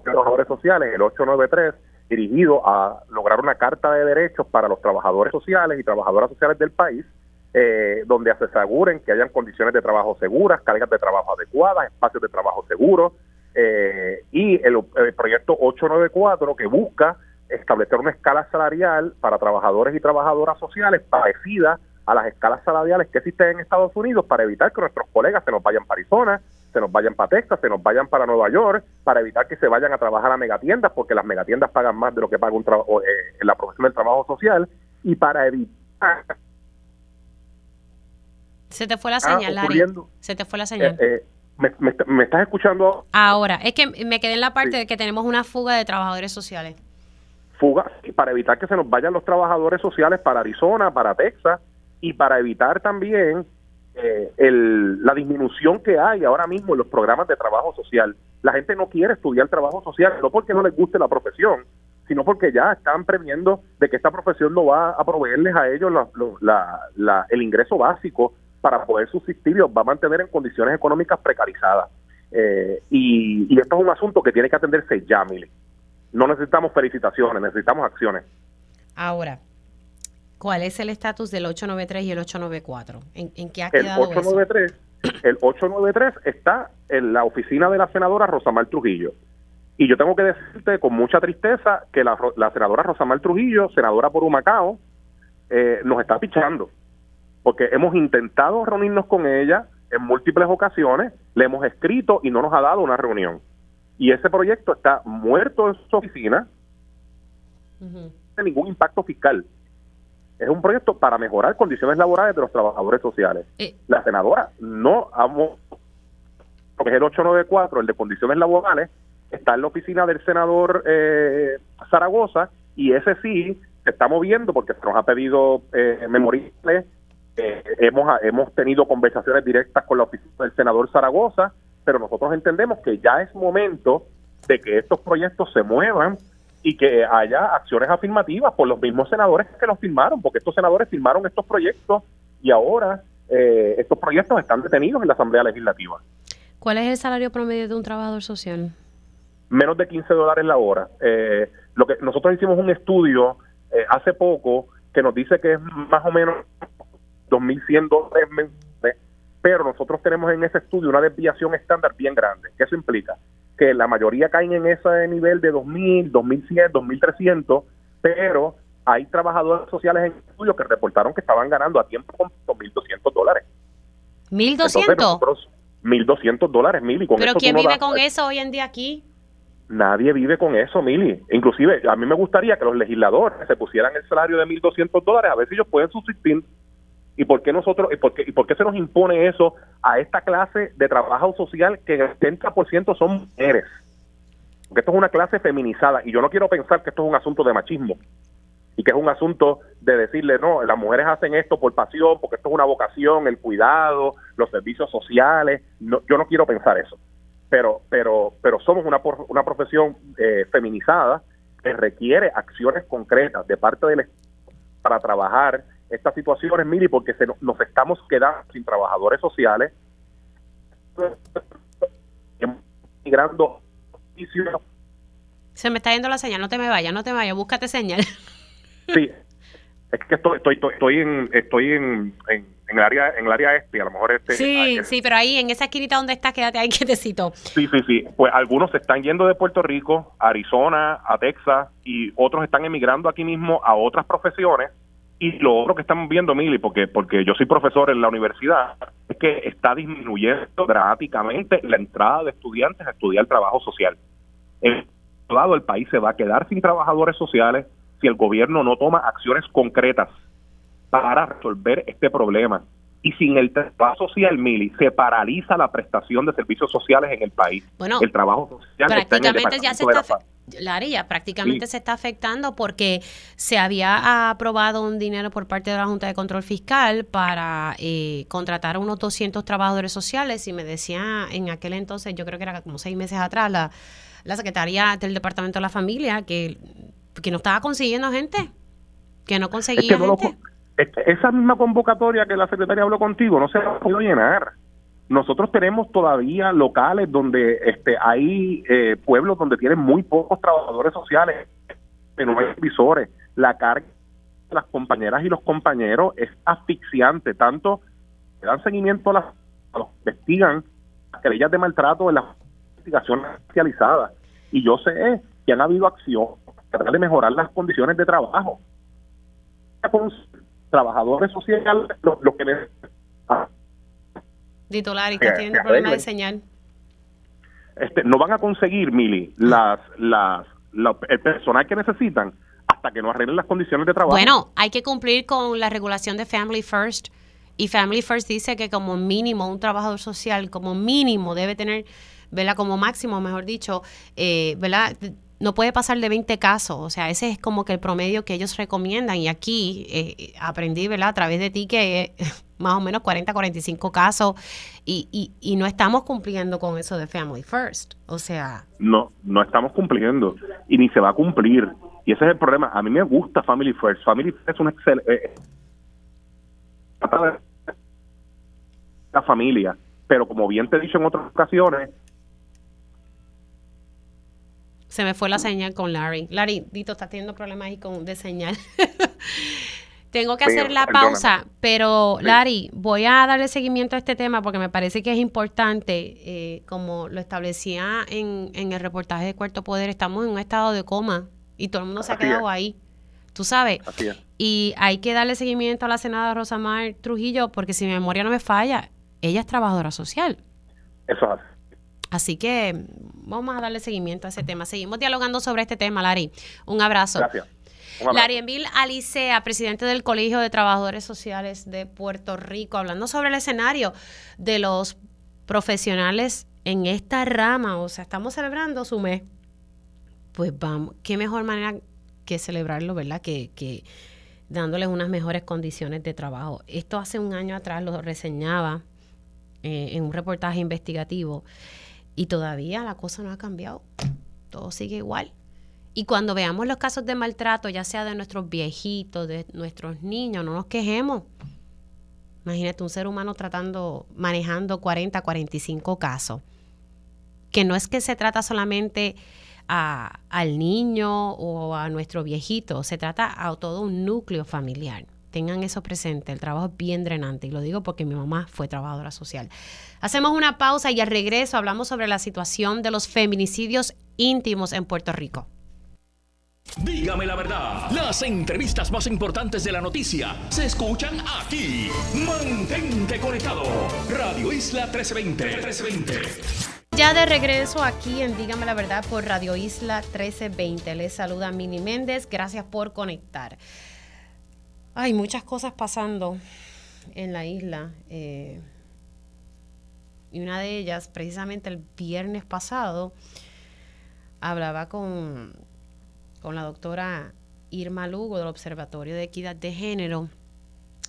trabajadores sociales, el 893, dirigido a lograr una carta de derechos para los trabajadores sociales y trabajadoras sociales del país, eh, donde se aseguren que hayan condiciones de trabajo seguras, cargas de trabajo adecuadas, espacios de trabajo seguros, eh, y el, proyecto 894 que busca establecer una escala salarial para trabajadores y trabajadoras sociales parecida a las escalas salariales que existen en Estados Unidos para evitar que nuestros colegas se nos vayan para Arizona, se nos vayan para Texas, se nos vayan para Nueva York, para evitar que se vayan a trabajar a megatiendas, porque las megatiendas pagan más de lo que paga un eh, en la profesión del trabajo social, y para evitar... Se te fue la señal, Larry. Se te fue la señal. Eh, eh, me, estás escuchando? Ahora, es que me quedé en la parte de que tenemos una fuga de trabajadores sociales. fuga para evitar que se nos vayan los trabajadores sociales para Arizona, para Texas y para evitar también eh, el, la disminución que hay ahora mismo en los programas de trabajo social. La gente no quiere estudiar trabajo social, no porque no les guste la profesión, sino porque ya están previendo de que esta profesión no va a proveerles a ellos la, el ingreso básico para poder subsistir y los va a mantener en condiciones económicas precarizadas. Eh, y, y, esto es un asunto que tiene que atenderse ya, Mili. No necesitamos felicitaciones, necesitamos acciones. Ahora, ¿cuál es el estatus del 893 y el 894? ¿En, en qué ha quedado el 893, El 893 está en la oficina de la senadora Rosamar Trujillo. Y yo tengo que decirte con mucha tristeza que la, senadora Rosamar Trujillo, senadora por Humacao, eh, nos está pichando. Porque hemos intentado reunirnos con ella en múltiples ocasiones, le hemos escrito y no nos ha dado una reunión. Y ese proyecto está muerto en su oficina, no tiene ningún impacto fiscal. Es un proyecto para mejorar condiciones laborales de los trabajadores sociales. Eh. La senadora no amo porque es el 894, el de condiciones laborales, está en la oficina del senador eh, Zaragoza y ese sí se está moviendo porque se nos ha pedido eh, memoriales. Eh, hemos, hemos tenido conversaciones directas con la oficina del senador Zaragoza, pero nosotros entendemos que ya es momento de que estos proyectos se muevan y que haya acciones afirmativas por los mismos senadores que los firmaron, porque estos senadores firmaron estos proyectos y ahora eh, estos proyectos están detenidos en la Asamblea Legislativa. ¿Cuál es el salario promedio de un trabajador social? menos de 15 dólares la hora. Eh, lo que nosotros hicimos un estudio eh, hace poco que nos dice que es más o menos 2.100 dólares mensuales, pero nosotros tenemos en ese estudio una desviación estándar bien grande. ¿Qué eso implica? Que la mayoría caen en ese nivel de 2.000, 2.100, 2.300, pero hay trabajadores sociales en el estudio que reportaron que estaban ganando a tiempo con 2.200 dólares. ¿1.200? 1.200 dólares, mil. ¿Pero quién vive con eso hoy en día aquí? Nadie vive con eso, Mili. Inclusive, a mí me gustaría que los legisladores se pusieran el salario de 1.200 dólares a ver si ellos pueden subsistir. ¿Y por qué nosotros, y por qué, y por qué se nos impone eso a esta clase de trabajo social que el 70% son mujeres? Porque esto es una clase feminizada y yo no quiero pensar que esto es un asunto de machismo y que es un asunto de decirle, no, las mujeres hacen esto por pasión, porque esto es una vocación, el cuidado, los servicios sociales. No, yo no quiero pensar eso pero pero pero somos una, una profesión eh, feminizada que requiere acciones concretas de parte del Estado para trabajar estas situaciones, Mili, porque se nos, estamos quedando sin trabajadores sociales, migrando. Se me está yendo la señal, no te me vayas, no te vayas, búscate señal. Sí, es que estoy, estoy, estoy, en, estoy en en el área en el área este, a lo mejor este. Sí, sí, pero ahí en esa esquinita donde estás, quédate ahí quietecito. Sí, sí, sí. Pues algunos se están yendo de Puerto Rico, a Arizona, a Texas, y otros están emigrando aquí mismo a otras profesiones. Y lo otro que estamos viendo, Mili, porque, porque yo soy profesor en la universidad, es que está disminuyendo dramáticamente la entrada de estudiantes a estudiar trabajo social. En otro lado, el país se va a quedar sin trabajadores sociales si el gobierno no toma acciones concretas para resolver este problema. Y sin el trabajo social, Mili, se paraliza la prestación de servicios sociales en el país. Bueno, el trabajo social prácticamente ya se está, Laria, prácticamente se está afectando porque se había aprobado un dinero por parte de la Junta de Control Fiscal para eh, contratar a unos 200 trabajadores sociales y me decía en aquel entonces, yo creo que era como seis meses atrás, la, la Secretaría del Departamento de la Familia que, que no estaba consiguiendo gente, que no conseguía gente esa misma convocatoria que la secretaria habló contigo no se ha podido llenar. Nosotros tenemos todavía locales donde este, hay eh, pueblos donde tienen muy pocos trabajadores sociales, pero no hay visores. La carga de las compañeras y los compañeros es asfixiante, tanto que dan seguimiento a, las, los que investigan las querellas de maltrato en las investigaciones especializadas. Y yo sé que han habido acción para de mejorar las condiciones de trabajo trabajadores sociales, lo, lo que necesitan. Titular, y que tienen problema de señal. Este, no van a conseguir, Mili, las, las, el personal que necesitan hasta que no arreglen las condiciones de trabajo. Bueno, hay que cumplir con la regulación de Family First. Y Family First dice que como mínimo un trabajador social, como mínimo debe tener, ¿verdad? Como máximo, mejor dicho, eh, ¿verdad? No puede pasar de 20 casos, o sea, ese es como que el promedio que ellos recomiendan y aquí eh, aprendí, ¿verdad? A través de ti que más o menos 40, 45 casos y, y, y no estamos cumpliendo con eso de Family First, o sea... No, no estamos cumpliendo y ni se va a cumplir. Y ese es el problema. A mí me gusta Family First. Family First es una excelente... Eh, la familia, pero como bien te he dicho en otras ocasiones, se me fue la señal con Larry. Larry, Dito está teniendo problemas ahí con de señal. Tengo que hacer la pausa, pero Larry, voy a darle seguimiento a este tema porque me parece que es importante, eh, como lo establecía en, en, el reportaje de Cuarto Poder, estamos en un estado de coma y todo el mundo se ha quedado ahí, tú sabes. Y hay que darle seguimiento a la senadora Rosamar Trujillo porque si mi memoria no me falla, ella es trabajadora social. Eso es Así que vamos a darle seguimiento a ese tema. Seguimos dialogando sobre este tema, Larry. Un abrazo. Gracias. Larry Emil Alicea, presidente del Colegio de Trabajadores Sociales de Puerto Rico, hablando sobre el escenario de los profesionales en esta rama. O sea, estamos celebrando su mes. Pues vamos, qué mejor manera que celebrarlo, ¿verdad? Que, que dándoles unas mejores condiciones de trabajo. Esto hace un año atrás lo reseñaba eh, en un reportaje investigativo y todavía la cosa no ha cambiado. Todo sigue igual. Y cuando veamos los casos de maltrato, ya sea de nuestros viejitos, de nuestros niños, no nos quejemos. Imagínate un ser humano tratando, manejando 40, 45 casos. Que no es que se trata solamente a, al niño o a nuestro viejito, se trata a todo un núcleo familiar tengan eso presente. El trabajo es bien drenante y lo digo porque mi mamá fue trabajadora social. Hacemos una pausa y al regreso hablamos sobre la situación de los feminicidios íntimos en Puerto Rico. Dígame la verdad, las entrevistas más importantes de la noticia se escuchan aquí. Mantente conectado. Radio Isla 1320. 1320. Ya de regreso aquí en Dígame la verdad por Radio Isla 1320. Les saluda Mini Méndez. Gracias por conectar. Hay muchas cosas pasando en la isla. Eh, y una de ellas, precisamente el viernes pasado, hablaba con, con la doctora Irma Lugo del Observatorio de Equidad de Género.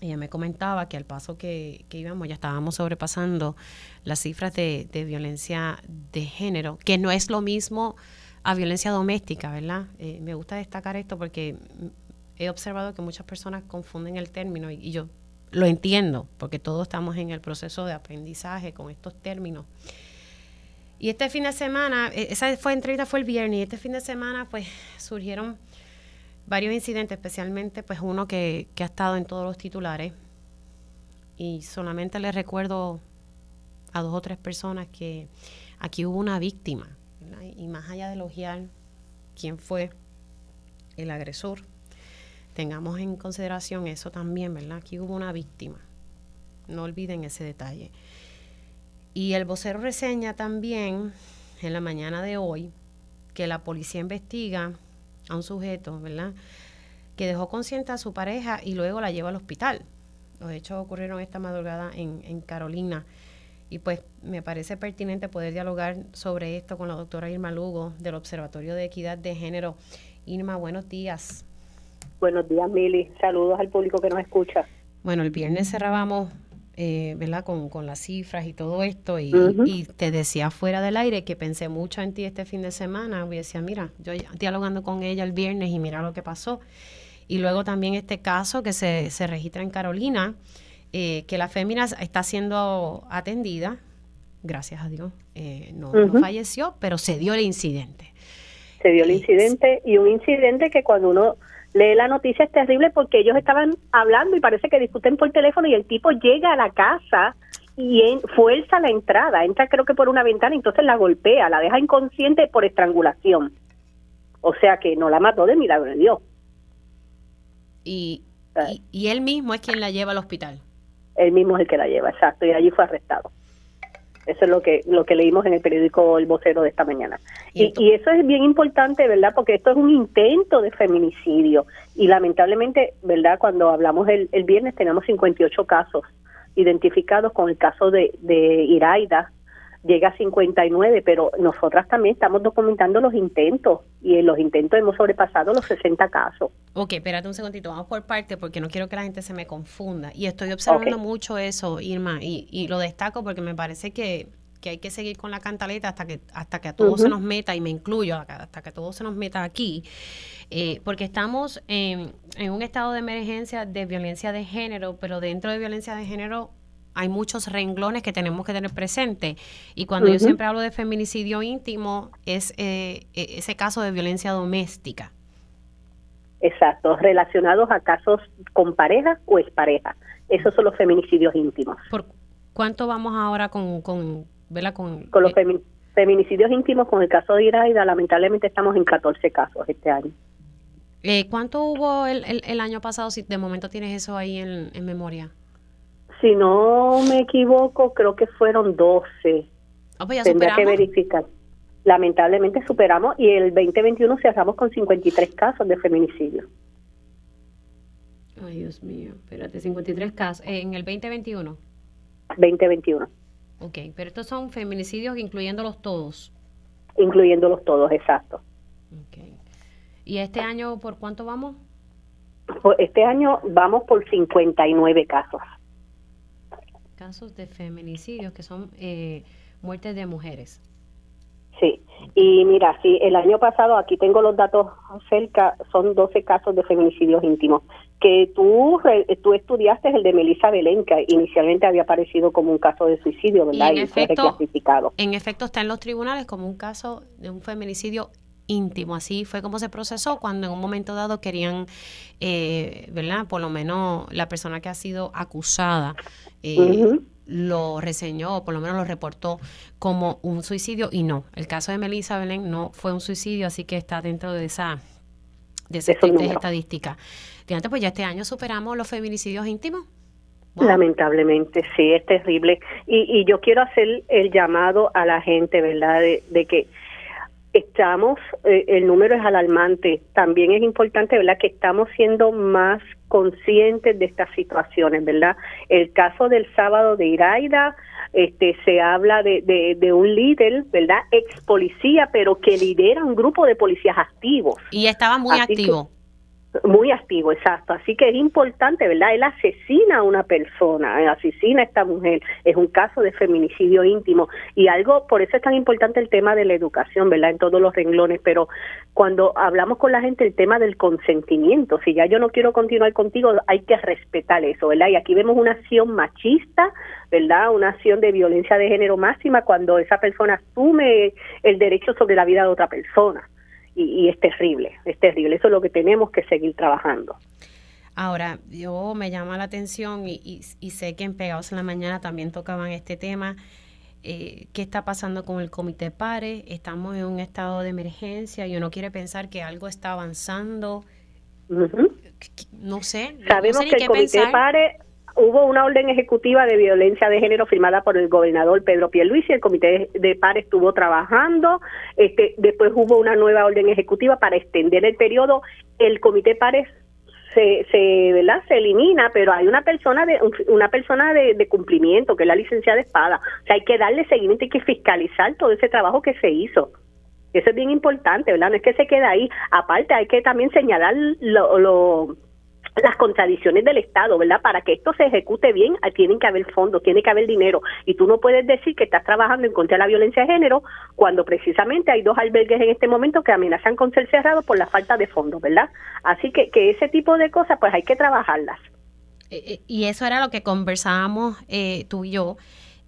Ella me comentaba que al paso que, íbamos ya estábamos sobrepasando las cifras de, violencia de género, que no es lo mismo a violencia doméstica, ¿verdad? Eh, me gusta destacar esto porque he observado que muchas personas confunden el término y, yo lo entiendo, porque todos estamos en el proceso de aprendizaje con estos términos. Y este fin de semana, e, esa fue entrevista fue el viernes, y este fin de semana pues surgieron varios incidentes, especialmente pues uno que, ha estado en todos los titulares. Y solamente les recuerdo a dos o tres personas que aquí hubo una víctima. Y más allá de elogiar quién fue el agresor, tengamos en consideración eso también, ¿verdad? Aquí hubo una víctima. No olviden ese detalle. Y el vocero reseña también en la mañana de hoy que la policía investiga a un sujeto, ¿verdad? Que dejó consciente a su pareja y luego la lleva al hospital. Los hechos ocurrieron esta madrugada en, en Carolina. Y pues me parece pertinente poder dialogar sobre esto con la doctora Irma Lugo del Observatorio de Equidad de Género. Irma, buenos días. Buenos días, Mili. Saludos al público que nos escucha. Bueno, el viernes cerrábamos, eh, ¿verdad? Con, con, las cifras y todo esto. Y, y, te decía fuera del aire que pensé mucho en ti este fin de semana. Y decía, mira, yo dialogando con ella el viernes y mira lo que pasó. Y luego también este caso que se, se registra en Carolina, eh, que la fémina está siendo atendida, gracias a Dios. Eh, no, no falleció, pero se dio el incidente. Se dio el incidente y un incidente que cuando uno lee la noticia es terrible porque ellos estaban hablando y parece que discuten por teléfono y el tipo llega a la casa y en, fuerza la entrada, entra creo que por una ventana, entonces la golpea, la deja inconsciente por estrangulación. O sea que no la mató de milagro de Dios. Y, y, y él mismo es quien la lleva al hospital. Él mismo es el que la lleva, exacto, y allí fue arrestado. Eso es lo que lo que leímos en el periódico El Vocero de esta mañana. Y, eso es bien importante, ¿verdad? Porque esto es un intento de feminicidio. Y lamentablemente, ¿verdad? Cuando hablamos el, el viernes, tenemos 58 casos identificados con el caso de, de Iraida, llega a 59, pero nosotras también estamos documentando los intentos y en los intentos hemos sobrepasado los 60 casos. Ok, espérate un segundito, vamos por parte porque no quiero que la gente se me confunda. Y estoy observando mucho eso, Irma, y, y lo destaco porque me parece que que hay que seguir con la cantaleta hasta que hasta que a todos se nos meta y me incluyo hasta que a todos se nos meta aquí eh, porque estamos en, un estado de emergencia de violencia de género pero dentro de violencia de género hay muchos renglones que tenemos que tener presente. Y cuando yo siempre hablo de feminicidio íntimo es eh, e, ese caso de violencia doméstica. Exacto relacionados a casos con pareja o expareja. Esos son los feminicidios íntimos. ¿Por cuánto vamos ahora con, con con, los eh, feminicidios íntimos, con el caso de Iraida, lamentablemente estamos en 14 casos este año. Eh, ¿Cuánto hubo el, el, año pasado, si de momento tienes eso ahí en, memoria? Si no me equivoco, creo que fueron 12. Ah, pues Tendría que verificar. Lamentablemente superamos y el 2021 cerramos con 53 casos de feminicidio. Ay, Dios mío, espérate, 53 casos. ¿En el 2021? 2021. Ok, pero estos son feminicidios incluyéndolos todos. Incluyéndolos todos, exacto. Ok. ¿Y este año por cuánto vamos? Este año vamos por 59 casos. Casos de feminicidios que son eh, muertes de mujeres. Sí, y mira, sí, el año pasado, aquí tengo los datos cerca, son 12 casos de feminicidios íntimos que tú, tú estudiaste el de Melissa Belén, que inicialmente había aparecido como un caso de suicidio, ¿verdad? Y, en, efecto, en efecto está en los tribunales como un caso de un feminicidio íntimo. Así fue como se procesó cuando en un momento dado querían, eh, ¿verdad? Por lo menos la persona que ha sido acusada eh, lo reseñó, o por lo menos lo reportó como un suicidio y no. El caso de Melissa Belén no fue un suicidio, así que está dentro de esa, de esa estadística antes, pues ya este año superamos los feminicidios íntimos. Lamentablemente, sí, es terrible. Y, y yo quiero hacer el llamado a la gente, ¿verdad? De, que estamos, eh, el número es alarmante. También es importante, ¿verdad? Que estamos siendo más conscientes de estas situaciones, ¿verdad? El caso del sábado de Iraida, este, se habla de, de, de, un líder, ¿verdad? Ex policía, pero que lidera un grupo de policías activos. Y estaba muy activo. Muy activo, exacto. Así que es importante, ¿verdad? Él asesina a una persona, asesina a esta mujer. Es un caso de feminicidio íntimo. Y algo, por eso es tan importante el tema de la educación, ¿verdad? En todos los renglones. Pero cuando hablamos con la gente, el tema del consentimiento. Si ya yo no quiero continuar contigo, hay que respetar eso, ¿verdad? Y aquí vemos una acción machista, ¿verdad? Una acción de violencia de género máxima cuando esa persona asume el derecho sobre la vida de otra persona y, es terrible, es terrible. Eso es lo que tenemos que seguir trabajando. Ahora, yo me llama la atención y, sé que en Pegados en la Mañana también tocaban este tema. Eh, ¿Qué está pasando con el Comité PARE? Estamos en un estado de emergencia y uno quiere pensar que algo está avanzando. No sé. Sabemos que el Comité PARE hubo una orden ejecutiva de violencia de género firmada por el gobernador Pedro Pierluisi, el comité de pares estuvo trabajando, este, después hubo una nueva orden ejecutiva para extender el periodo, el comité pares se, se, ¿verdad? se elimina, pero hay una persona de una persona de, cumplimiento, que es la licenciada Espada. O sea, hay que darle seguimiento, hay que fiscalizar todo ese trabajo que se hizo. Eso es bien importante, ¿verdad? No es que se quede ahí. Aparte, hay que también señalar lo, lo las contradicciones del Estado, ¿verdad? Para que esto se ejecute bien, ah, tienen que haber fondos, tiene que haber dinero. Y tú no puedes decir que estás trabajando en contra de la violencia de género cuando precisamente hay dos albergues en este momento que amenazan con ser cerrados por la falta de fondos, ¿verdad? Así que, que ese tipo de cosas, pues hay que trabajarlas. Eh, eh, y eso era lo que conversábamos eh, tú y yo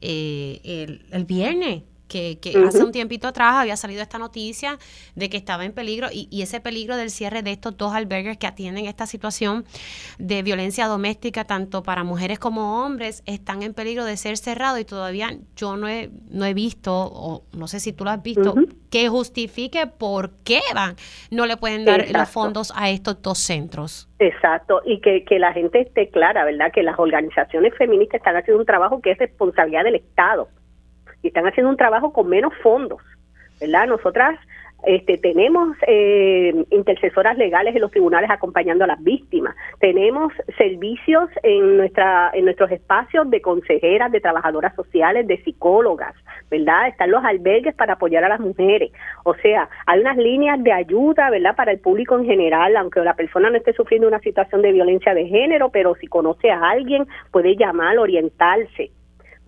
el, el viernes que, hace un tiempito atrás había salido esta noticia de que estaba en peligro y, ese peligro del cierre de estos dos albergues que atienden esta situación de violencia doméstica tanto para mujeres como hombres están en peligro de ser cerrados y todavía yo no he, no he visto o no sé si tú lo has visto que justifique por qué van no le pueden dar los fondos a estos dos centros. Exacto, y que, que la gente esté clara, ¿verdad? Que las organizaciones feministas están haciendo un trabajo que es responsabilidad del Estado y están haciendo un trabajo con menos fondos, ¿verdad? Nosotras Este, tenemos eh, intercesoras legales en los tribunales acompañando a las víctimas. Tenemos servicios en nuestra en nuestros espacios de consejeras, de trabajadoras sociales, de psicólogas, ¿verdad? Están los albergues para apoyar a las mujeres. O sea, hay unas líneas de ayuda, ¿verdad? Para el público en general, aunque la persona no esté sufriendo una situación de violencia de género, pero si conoce a alguien puede llamar, orientarse.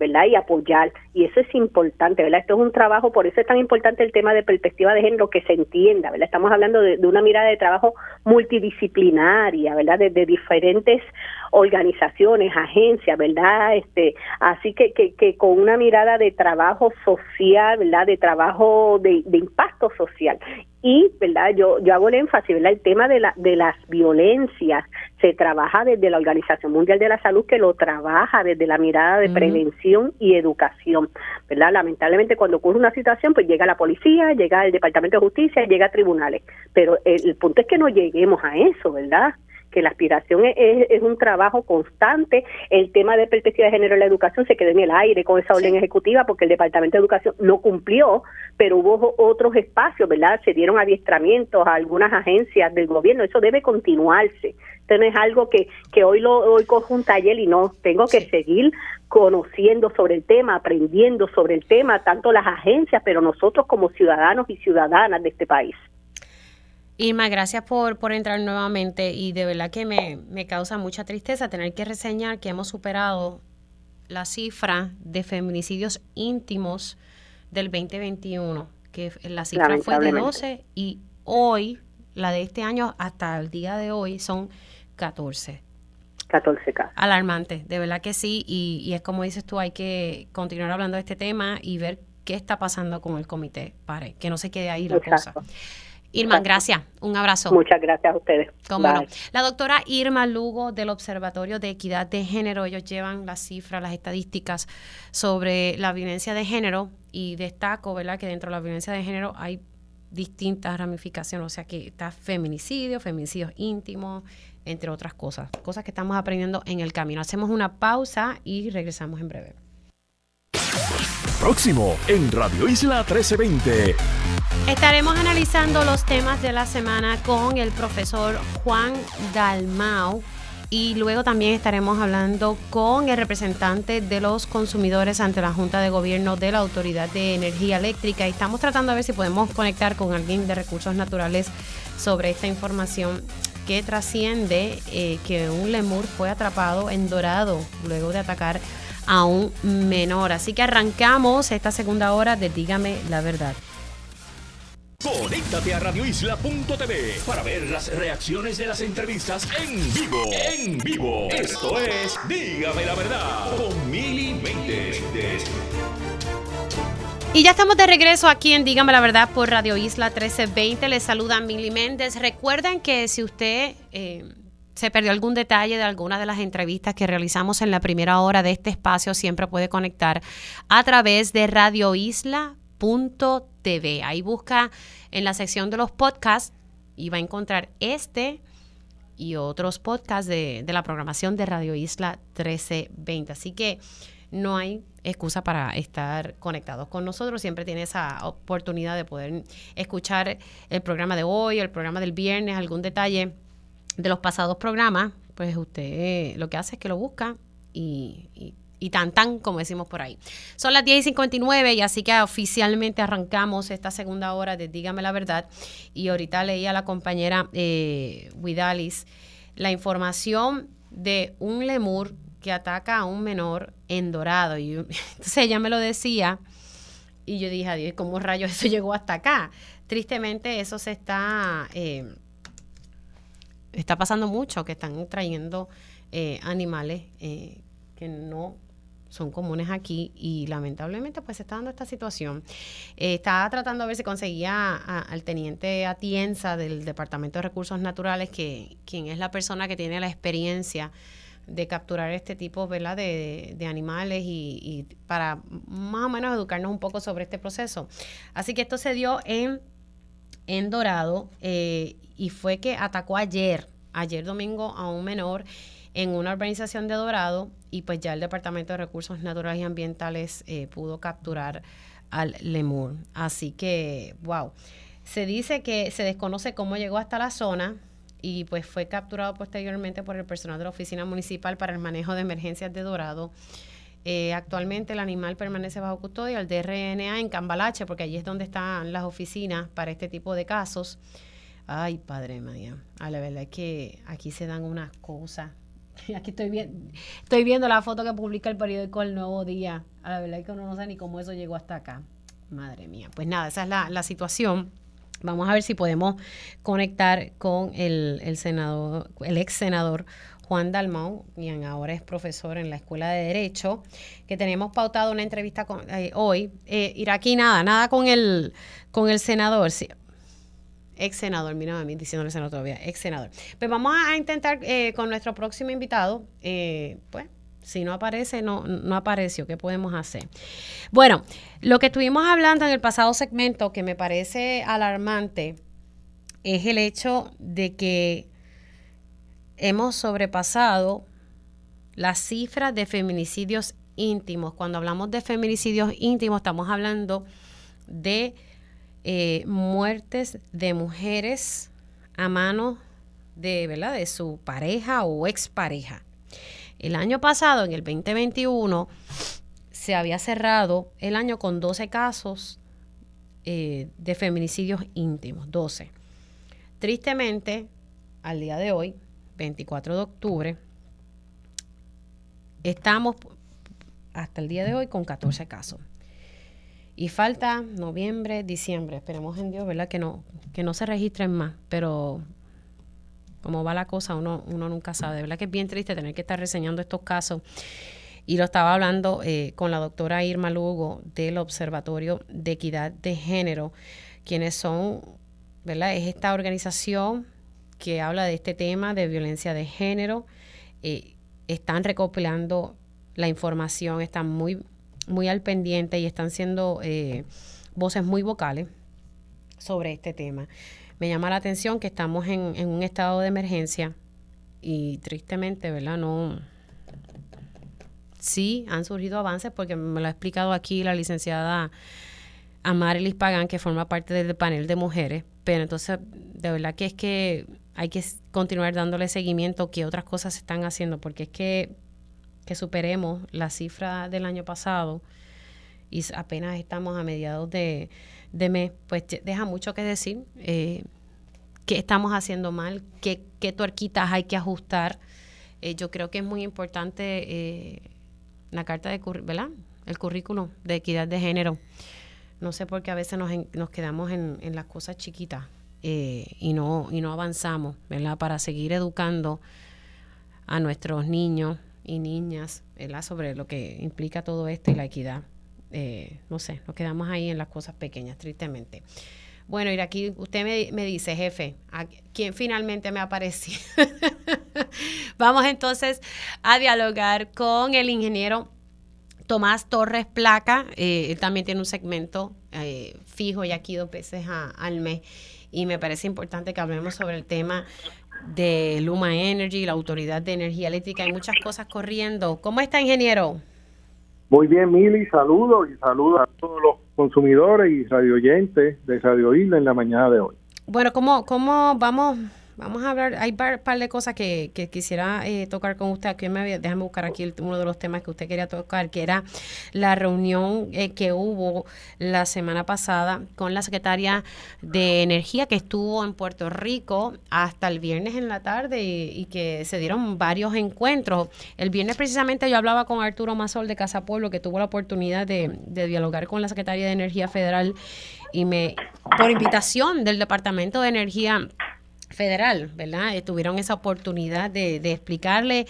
¿Verdad? Y apoyar. Y eso es importante, ¿verdad? Esto es un trabajo, por eso es tan importante el tema de perspectiva de género, que se entienda, ¿verdad? Estamos hablando de, una mirada de trabajo multidisciplinaria, ¿verdad? Desde diferentes organizaciones, agencias, ¿verdad? Este, así que, que, que, con una mirada de trabajo social, ¿verdad? De trabajo de, de impacto social. Y verdad yo yo hago el énfasis verdad el tema de la de las violencias se trabaja desde la Organización Mundial de la Salud que lo trabaja desde la mirada de prevención y educación verdad lamentablemente cuando ocurre una situación pues llega la policía llega el Departamento de Justicia llega a tribunales. Pero el punto es que no lleguemos a eso verdad que la aspiración es, un trabajo constante. El tema de perspectiva de género en la educación se quedó en el aire con esa orden ejecutiva porque el Departamento de Educación no cumplió, pero hubo otros espacios, ¿verdad? Se dieron adiestramientos a algunas agencias del gobierno. Eso debe continuarse. Esto no es algo que, que hoy lo hoy cojo un taller y no, tengo que seguir conociendo sobre el tema, aprendiendo sobre el tema, tanto las agencias, pero nosotros como ciudadanos y ciudadanas de este país. Irma, gracias por, por entrar nuevamente y de verdad que me, me causa mucha tristeza tener que reseñar que hemos superado la cifra de feminicidios íntimos del 2021, que la cifra fue de 12 y hoy, la de este año hasta el día de hoy, son 14. 14 casos. Alarmante, de verdad que sí, y, y, es como dices tú, hay que continuar hablando de este tema y ver qué está pasando con el comité, para que no se quede ahí la cosa. Irma, gracias. Un abrazo. Muchas gracias a ustedes. La doctora Irma Lugo del Observatorio de Equidad de Género, ellos llevan las cifras, las estadísticas sobre la violencia de género y destaco, ¿verdad?, que dentro de la violencia de género hay distintas ramificaciones, o sea que está feminicidio, feminicidios íntimos, entre otras cosas, cosas que estamos aprendiendo en el camino. Hacemos una pausa y regresamos en breve. Próximo en Radio Isla 1320. Estaremos analizando los temas de la semana con el profesor Juan Dalmau y luego también estaremos hablando con el representante de los consumidores ante la Junta de Gobierno de la Autoridad de Energía Eléctrica y estamos tratando de ver si podemos conectar con alguien de recursos naturales sobre esta información que trasciende eh, que un lemur fue atrapado en Dorado luego de atacar a un menor. Así que arrancamos esta segunda hora de Dígame la verdad. Conéctate a radioisla.tv para ver las reacciones de las entrevistas en vivo. En vivo. Esto es Dígame la verdad con Mili Y ya estamos de regreso aquí en Dígame la verdad por Radio Isla 1320. Les saluda Mili Méndez. Recuerden que si usted eh, se perdió algún detalle de alguna de las entrevistas que realizamos en la primera hora de este espacio, siempre puede conectar a través de radioisla.tv. Ahí busca en la sección de los podcasts y va a encontrar este y otros podcasts de, la programación de Radio Isla 1320. Así que no hay excusa para estar conectados con nosotros. Siempre tiene esa oportunidad de poder escuchar el programa de hoy, el programa del viernes, algún detalle de los pasados programas, pues usted lo que hace es que lo busca y, tan tan, como decimos por ahí. Son las 10 y 59 y así que oficialmente arrancamos esta segunda hora de Dígame la Verdad. Y ahorita leía a la compañera eh, la información de un lemur que ataca a un menor en Dorado. Y entonces ella me lo decía y yo dije, adiós, ¿cómo rayos eso llegó hasta acá? Tristemente eso se está... Eh, está pasando mucho que están trayendo eh, animales eh, que no son comunes aquí y lamentablemente pues se está dando esta situación. Eh, estaba tratando de ver si conseguía al teniente Atienza del Departamento de Recursos Naturales, que quien es la persona que tiene la experiencia de capturar este tipo ¿verdad? De, animales y, para más o menos educarnos un poco sobre este proceso. Así que esto se dio en, en Dorado y fue que atacó ayer, ayer domingo, a un menor en una urbanización de Dorado y pues ya el Departamento de Recursos Naturales y Ambientales eh, pudo capturar al lemur. Así que, wow. Se dice que se desconoce cómo llegó hasta la zona y pues fue capturado posteriormente por el personal de la Oficina Municipal para el Manejo de Emergencias de Dorado. Eh, actualmente el animal permanece bajo custodia del DRNA en Cambalache, porque allí es donde están las oficinas para este tipo de casos. Ay, padre mía, a la verdad es que aquí se dan unas cosas. Aquí estoy, viendo, estoy viendo la foto que publica el periódico El Nuevo Día. A la verdad es que no sabe ni cómo eso llegó hasta acá. Madre mía. Pues nada, esa es la, situación. Vamos a ver si podemos conectar con el, senador, el ex senador Juan Dalmau, quien ahora es profesor en la Escuela de Derecho, que tenemos pautado una entrevista eh, hoy. Eh, aquí nada, nada con el, con el senador. Sí, ex senador, mira a mí diciéndole senador todavía, ex senador. Pues vamos a intentar eh, con nuestro próximo invitado, eh, pues si no aparece, no, no apareció. ¿Qué podemos hacer? Bueno, lo que estuvimos hablando en el pasado segmento que me parece alarmante es el hecho de que hemos sobrepasado las cifras de feminicidios íntimos. Cuando hablamos de feminicidios íntimos, estamos hablando de eh, muertes de mujeres a mano de, ¿verdad? de su pareja o expareja. El año pasado, en el 2021, se había cerrado el año con 12 casos eh, de feminicidios íntimos, 12. Tristemente, al día de hoy, 24 de octubre, estamos hasta el día de hoy con 14 casos. Y falta noviembre, diciembre. Esperemos en Dios, ¿verdad? Que no, que no se registren más. Pero como va la cosa, uno, uno nunca sabe. De verdad que es bien triste tener que estar reseñando estos casos. Y lo estaba hablando eh, con la doctora Irma Lugo del Observatorio de Equidad de Género, quienes son, ¿verdad? Es esta organización que habla de este tema de violencia de género. Eh, están recopilando la información, están muy, muy al pendiente y están siendo eh, voces muy vocales sobre este tema. Me llama la atención que estamos en, en un estado de emergencia y tristemente, ¿verdad? No. Sí, han surgido avances porque me lo ha explicado aquí la licenciada Amarilis Pagán, que forma parte del panel de mujeres, pero entonces, de verdad que es que hay que continuar dándole seguimiento que otras cosas se están haciendo, porque es que, que superemos la cifra del año pasado y apenas estamos a mediados de, de mes, pues deja mucho que decir. Eh, qué estamos haciendo mal, qué, qué tuerquitas hay que ajustar. Eh, yo creo que es muy importante eh, la carta de ¿verdad? el currículo de equidad de género. No sé por qué a veces nos, nos quedamos en, en, las cosas chiquitas y, no, y no avanzamos, ¿verdad? Para seguir educando a nuestros niños y niñas, ¿verdad? Sobre lo que implica todo esto y la equidad. Eh, no sé, nos quedamos ahí en las cosas pequeñas, tristemente. Bueno, y aquí usted me, me dice, jefe, ¿a quién finalmente me apareció? Vamos entonces a dialogar con el ingeniero Tomás Torres Placa. Eh, él también tiene un segmento eh, fijo y aquí dos veces al mes. Y me parece importante que hablemos sobre el tema de Luma Energy, la Autoridad de Energía Eléctrica. Hay muchas cosas corriendo. ¿Cómo está, ingeniero? Muy bien, Mili, saludos y saludos a todos los consumidores y radioyentes de Radio Isla en la mañana de hoy. Bueno, ¿cómo, cómo vamos Vamos a hablar, hay un par, de cosas que, quisiera eh, tocar con usted. Aquí me, déjame buscar aquí uno de los temas que usted quería tocar, que era la reunión eh, que hubo la semana pasada con la secretaria de Energía que estuvo en Puerto Rico hasta el viernes en la tarde y, que se dieron varios encuentros. El viernes precisamente yo hablaba con Arturo Mazol de Casa Pueblo, que tuvo la oportunidad de, de dialogar con la secretaria de Energía Federal y me, por invitación del Departamento de Energía federal, ¿verdad? Eh, tuvieron esa oportunidad de, explicarle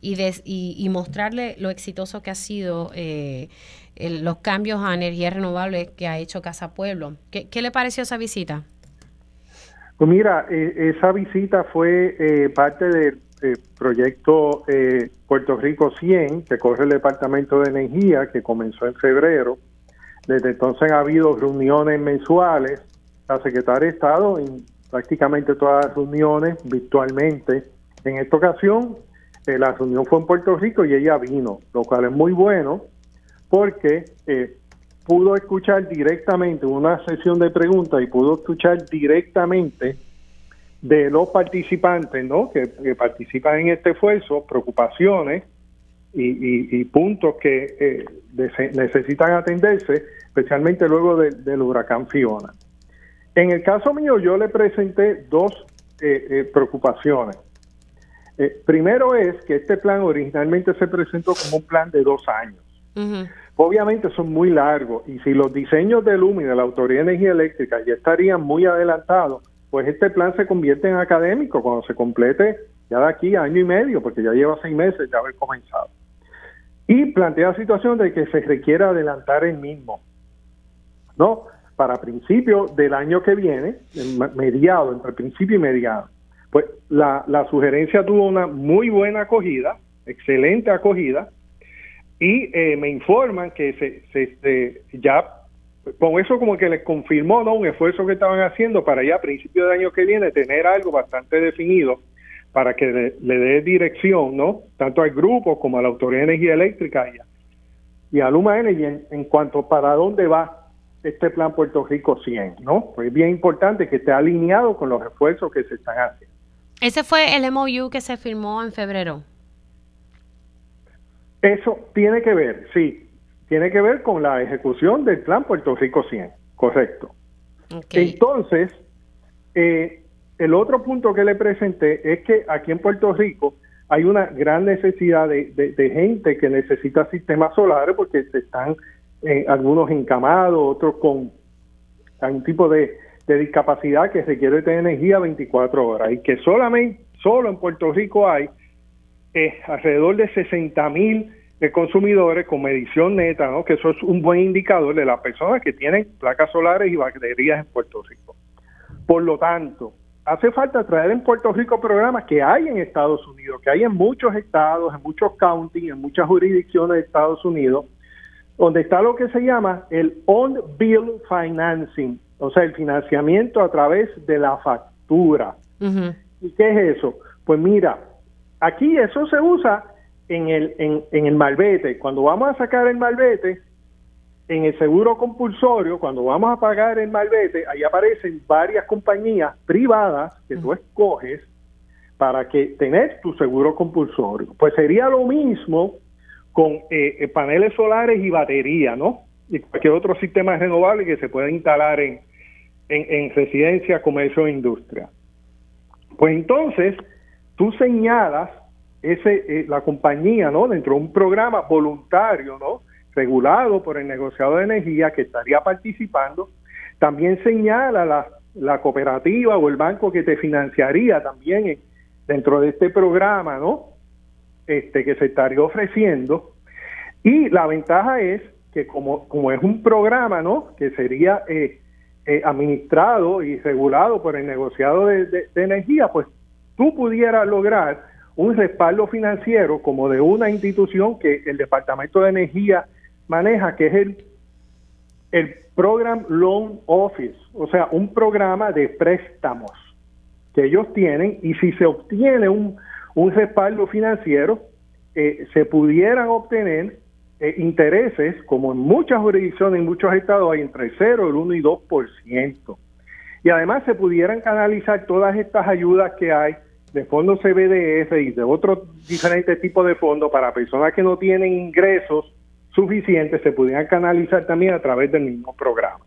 y, de, y, mostrarle lo exitoso que ha sido eh, los cambios a energía renovable que ha hecho Casa Pueblo. ¿Qué, le pareció esa visita? Pues mira, eh, esa visita fue parte del proyecto Puerto Rico 100 que corre el Departamento de Energía, que comenzó en febrero. Desde entonces ha habido reuniones mensuales. La secretaria de Estado prácticamente todas las reuniones virtualmente. En esta ocasión, eh, la reunión fue en Puerto Rico y ella vino, lo cual es muy bueno porque eh, pudo escuchar directamente una sesión de preguntas y pudo escuchar directamente de los participantes ¿no? que, participan en este esfuerzo, preocupaciones y, puntos que eh, necesitan atenderse, especialmente luego del huracán Fiona. En el caso mío, yo le presenté dos eh, eh, preocupaciones. primero es que este plan originalmente se presentó como un plan de dos años. Obviamente son muy largos y si los diseños del UMI, de la Autoridad de Energía Eléctrica, ya estarían muy adelantados, pues este plan se convierte en académico cuando se complete ya de aquí a año y medio, porque ya lleva seis meses de haber comenzado. Y plantea la situación de que se requiera adelantar el mismo, ¿no? Para principio del año que viene, mediado, entre principio y mediado. Pues la, la sugerencia tuvo una muy buena acogida, excelente acogida, y eh, me informan que se, se, ya con eso como que les confirmó ¿no? un esfuerzo que estaban haciendo para ya a principios del año que viene tener algo bastante definido para que le, dé dirección no tanto al grupo como a la Autoridad de Energía Eléctrica y, a Luma Energy en, cuanto para dónde va este plan Puerto Rico 100, ¿no? Es bien importante que esté alineado con los esfuerzos que se están haciendo. Ese fue el MOU que se firmó en febrero. Eso tiene que ver, sí, tiene que ver con la ejecución del plan Puerto Rico 100, correcto. Entonces, eh, el otro punto que le presenté es que aquí en Puerto Rico hay una gran necesidad de, gente que necesita sistemas solares porque se están eh, algunos encamados, otros con un tipo de, discapacidad que requiere tener energía 24 horas y que solamente, solo en Puerto Rico hay alrededor de 60 mil consumidores con medición neta, ¿no? que eso es un buen indicador de las personas que tienen placas solares y baterías en Puerto Rico. Por lo tanto, hace falta traer en Puerto Rico programas que hay en Estados Unidos, que hay en muchos estados, en muchos counties, en muchas jurisdicciones de Estados Unidos, donde está lo que se llama el on-bill financing, o sea, el financiamiento a través de la factura. ¿Y qué es eso? Pues mira, Aquí eso se usa en el, en, en el malvete. Cuando vamos a sacar el malvete, en el seguro compulsorio, cuando vamos a pagar el malvete, ahí aparecen varias compañías privadas que tú escoges para que tener tu seguro compulsorio. Pues sería lo mismo con eh, eh, paneles solares y batería, ¿no? Y cualquier otro sistema renovable que se pueda instalar en, en, en comercio e industria. Pues entonces, tú señalas ese, eh, la compañía, ¿no? Dentro de un programa voluntario, ¿no? Regulado por el negociado de energía que estaría participando, también señala la, la cooperativa o el banco que te financiaría también dentro de este programa, ¿no? Este que se estaría ofreciendo. Y la ventaja es que como, como es un programa, ¿no? Que sería eh, eh, administrado y regulado por el negociado de energía, pues tú pudieras lograr un respaldo financiero como de una institución que el Departamento de Energía maneja, que es el, el Program Loan Office, o sea, un programa de préstamos que ellos tienen y si se obtiene un, un respaldo financiero, eh, se pudieran obtener eh, intereses, como en muchas jurisdicciones, en muchos estados hay entre 0, el 1 y 2%. Y además se pudieran canalizar todas estas ayudas que hay de fondos CBDF y de otros diferentes tipos de fondos para personas que no tienen ingresos suficientes se pudieran canalizar también a través del mismo programa.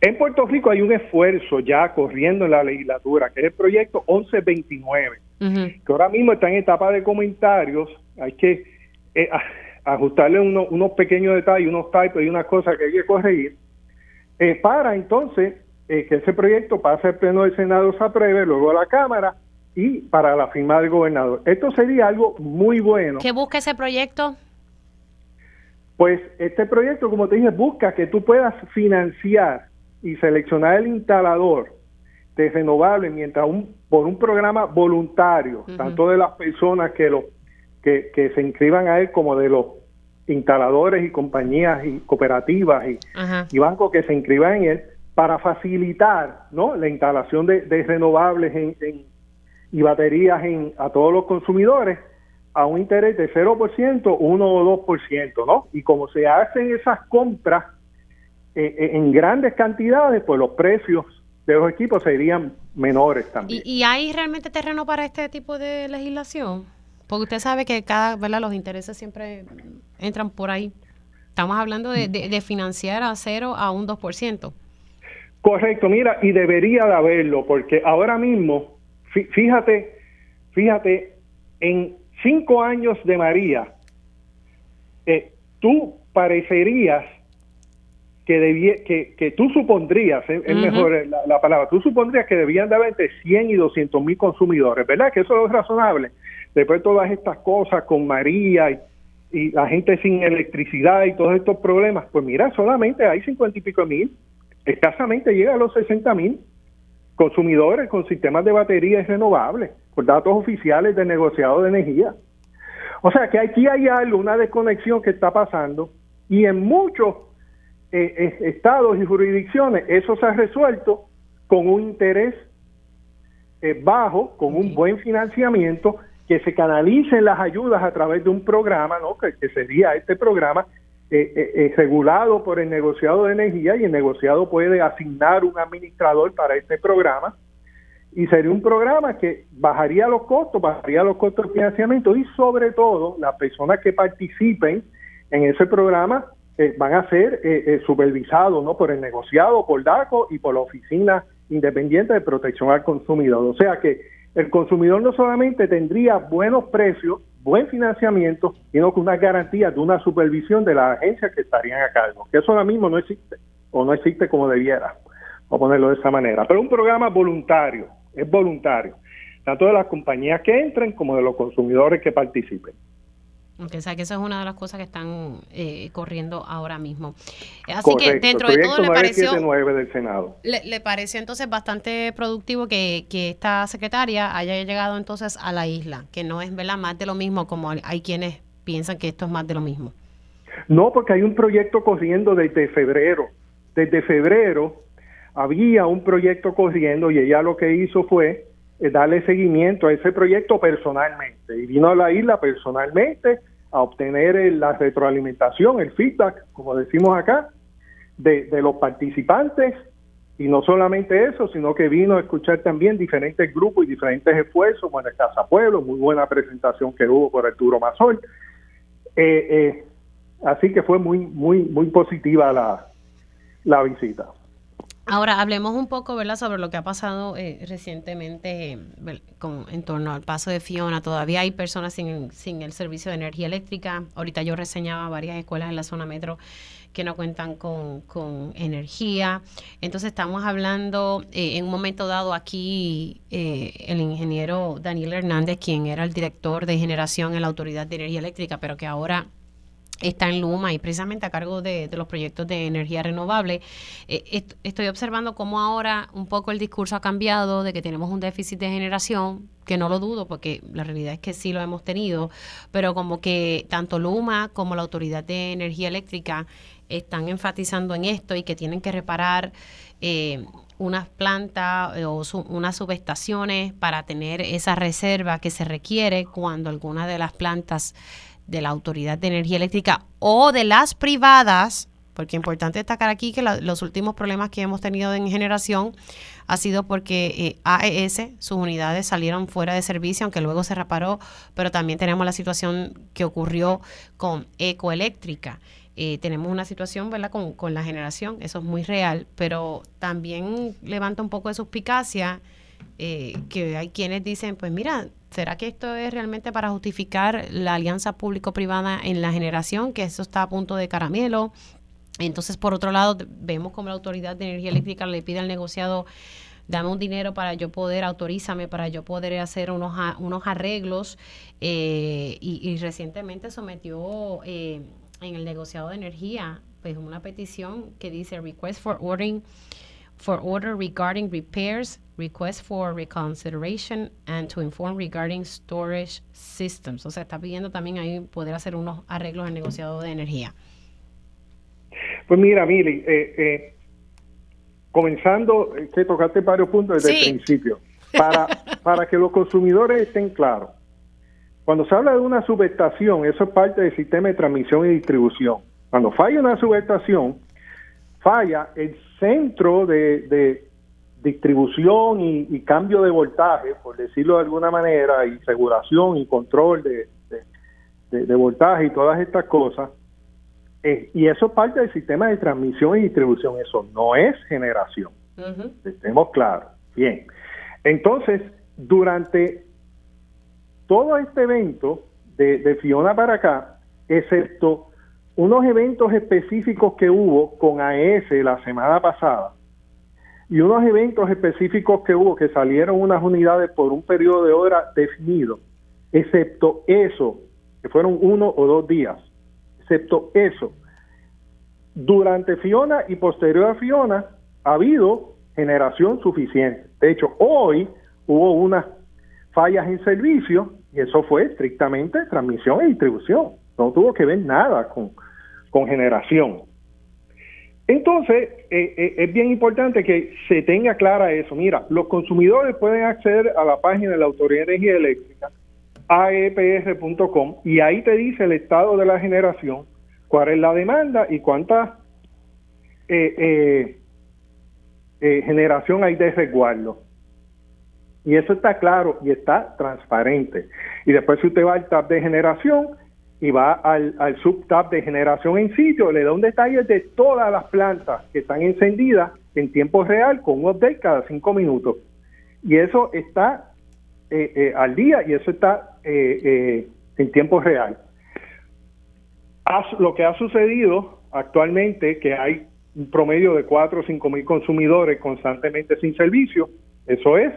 En Puerto Rico hay un esfuerzo ya corriendo en la legislatura, que es el proyecto 1129, que ahora mismo está en etapa de comentarios. Hay que eh, ajustarle unos pequeños detalles, unos typos y unas cosas que hay que corregir, eh, para entonces eh, que ese proyecto pase al Pleno del Senado, se apruebe, luego a la Cámara y para la firma del gobernador. Esto sería algo muy bueno. ¿Qué busca ese proyecto? Pues este proyecto, como te dije, busca que tú puedas financiar y seleccionar el instalador de renovables mientras un, por un programa voluntario, tanto de las personas que, lo, que, que se inscriban a él como de los instaladores y compañías y cooperativas y, y bancos que se inscriban en él para facilitar ¿no? la instalación de, de renovables en, en, y baterías en, a todos los consumidores a un interés de 0%, 1 o 2%, ¿no? Y como se hacen esas compras eh, eh, en grandes cantidades, pues los precios de los equipos serían menores también. ¿Y, hay realmente terreno para este tipo de legislación? Porque usted sabe que cada, ¿verdad? Los intereses siempre entran por ahí. Estamos hablando de, de, financiar a cero a un 2%. Correcto, mira, y debería de haberlo, porque ahora mismo, fíjate, fíjate, en cinco años de María, eh, tú parecerías que, debía, que, que tú supondrías, es, mejor la, palabra, tú supondrías que debían de haber entre 100 y 200 mil consumidores, ¿verdad? Que eso es razonable. Después todas estas cosas con María y, la gente sin electricidad y todos estos problemas, pues mira, solamente hay 50 y pico mil, escasamente llega a los 60 mil consumidores con sistemas de baterías renovables, por datos oficiales del negociado de energía. O sea que aquí hay algo, una desconexión que está pasando y en muchos eh, eh, estados y jurisdicciones eso se ha resuelto con un interés eh, bajo, con un buen financiamiento, que se canalicen las ayudas a través de un programa, ¿no? que, sería este programa regulado por el negociado de energía y el negociado puede asignar un administrador para este programa y sería un programa que bajaría los costos, bajaría los costos de financiamiento y sobre todo las personas que participen en ese programa eh, van a ser eh, eh, supervisados ¿no? por el negociado, por DACO y por la Oficina Independiente de Protección al Consumidor. O sea que el consumidor no solamente tendría buenos precios, buen financiamiento, sino que una garantía de una supervisión de las agencias que estarían a cargo, que eso ahora mismo no existe o no existe como debiera, a ponerlo de esa manera. Pero un programa voluntario, es voluntario, tanto de las compañías que entren como de los consumidores que participen. Okay, o sea que esa es una de las cosas que están eh, corriendo ahora mismo. Así que dentro de todo le pareció del Senado. Le, pareció entonces bastante productivo que, que, esta secretaria haya llegado entonces a la isla, que no es ¿verdad? más de lo mismo como hay quienes piensan que esto es más de lo mismo. No, porque hay un proyecto corriendo desde febrero. Desde febrero había un proyecto corriendo y ella lo que hizo fue darle seguimiento a ese proyecto personalmente y vino a la isla personalmente a obtener la retroalimentación, el feedback, como decimos acá, de, los participantes y no solamente eso, sino que vino a escuchar también diferentes grupos y diferentes esfuerzos, bueno, el Casa Pueblo, muy buena presentación que hubo por Arturo Mazol. Eh, eh, así que fue muy, muy, muy positiva la, la visita. Ahora hablemos un poco, ¿verdad?, sobre lo que ha pasado eh, recientemente con, en torno al paso de Fiona. Todavía hay personas sin, sin, el servicio de energía eléctrica. Ahorita yo reseñaba varias escuelas en la zona metro que no cuentan con, energía. Entonces estamos hablando, eh, en un momento dado aquí, eh, el ingeniero Daniel Hernández, quien era el director de generación en la Autoridad de Energía Eléctrica, pero que ahora está en Luma y precisamente a cargo de, los proyectos de energía renovable. Eh, estoy observando cómo ahora un poco el discurso ha cambiado de que tenemos un déficit de generación, que no lo dudo porque la realidad es que sí lo hemos tenido, pero como que tanto Luma como la Autoridad de Energía Eléctrica están enfatizando en esto y que tienen que reparar eh, unas plantas o unas subestaciones para tener esa reserva que se requiere cuando alguna de las plantas de la Autoridad de Energía Eléctrica o de las privadas, porque es importante destacar aquí que los últimos problemas que hemos tenido en generación ha sido porque eh, AES, sus unidades salieron fuera de servicio, aunque luego se reparó, pero también tenemos la situación que ocurrió con Ecoeléctrica. Eh, tenemos una situación ¿verdad? Con, con, la generación, eso es muy real, pero también levanta un poco de suspicacia eh, que hay quienes dicen, pues mira, ¿será que esto es realmente para justificar la alianza público-privada en la generación, que eso está a punto de caramelo? Entonces, por otro lado, vemos como la Autoridad de Energía Eléctrica le pide al negociado, dame un dinero para yo poder, autorízame para yo poder hacer unos, unos arreglos. Eh, y, recientemente sometió eh, en el negociado de energía pues una petición que dice request for ordering for order regarding repairs, request for reconsideration, and to inform regarding storage systems. O sea, está pidiendo también ahí poder hacer unos arreglos en negociado de energía. Pues mira, Mili, eh, eh, comenzando, eh, que tocaste varios puntos desde el principio, para, para que los consumidores estén claros. Cuando se habla de una subestación, eso es parte del sistema de transmisión y distribución. Cuando falla una subestación, falla, el centro de, distribución y, cambio de voltaje, por decirlo de alguna manera, y regulación y control de, voltaje y todas estas cosas, eh, y eso es parte del sistema de transmisión y distribución, eso no es generación. Estemos claros. Bien. Entonces, durante todo este evento de, Fiona para acá, excepto unos eventos específicos que hubo con AES la semana pasada y unos eventos específicos que hubo que salieron unas unidades por un periodo de hora definido, excepto eso, que fueron uno o dos días, excepto eso, durante Fiona y posterior a Fiona ha habido generación suficiente. De hecho, hoy hubo unas fallas en servicio y eso fue estrictamente transmisión y distribución. No tuvo que ver nada con, con generación. Entonces, eh, eh, es bien importante que se tenga clara eso. Mira, los consumidores pueden acceder a la página de la Autoridad de Energía Eléctrica, aepr.com, y ahí te dice el estado de la generación, cuál es la demanda y cuánta eh, generación hay de resguardo. Y eso está claro y está transparente. Y después si usted va al tab de generación y va al, al subtab de generación en sitio, le da un detalle de todas las plantas que están encendidas en tiempo real con un update cada cinco minutos. Y eso está eh, eh, al día y eso está eh, en tiempo real. lo que ha sucedido actualmente, que hay un promedio de 4 o 5 mil consumidores constantemente sin servicio, eso es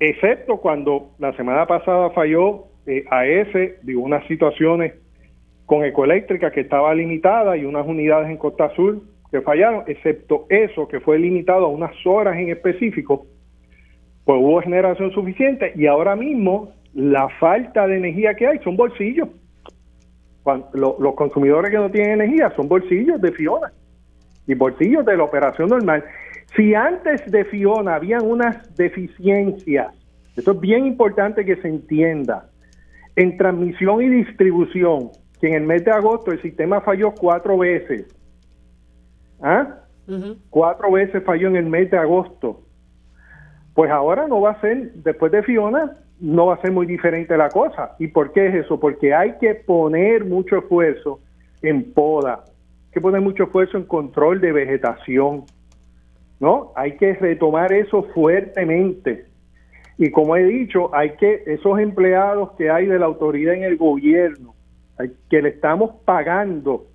excepto cuando la semana pasada falló eh, AES, digo, unas situaciones con ecoeléctrica que estaba limitada y unas unidades en Costa Azul que fallaron, excepto eso que fue limitado a unas horas en específico, pues hubo generación suficiente y ahora mismo la falta de energía que hay son bolsillos. los consumidores que no tienen energía son bolsillos de Fiona y bolsillos de la operación normal. Si antes de Fiona habían unas deficiencias, esto es bien importante que se entienda, en transmisión y distribución, que en el mes de agosto el sistema falló cuatro veces. ¿Ah? Cuatro veces falló en el mes de agosto. Pues ahora no va a ser, después de Fiona, no va a ser muy diferente la cosa. ¿Y por qué es eso? Porque hay que poner mucho esfuerzo en poda, hay que poner mucho esfuerzo en control de vegetación, ¿no? Hay que retomar eso fuertemente. Y como he dicho, hay que, esos empleados que hay de la autoridad en el gobierno, que le estamos pagando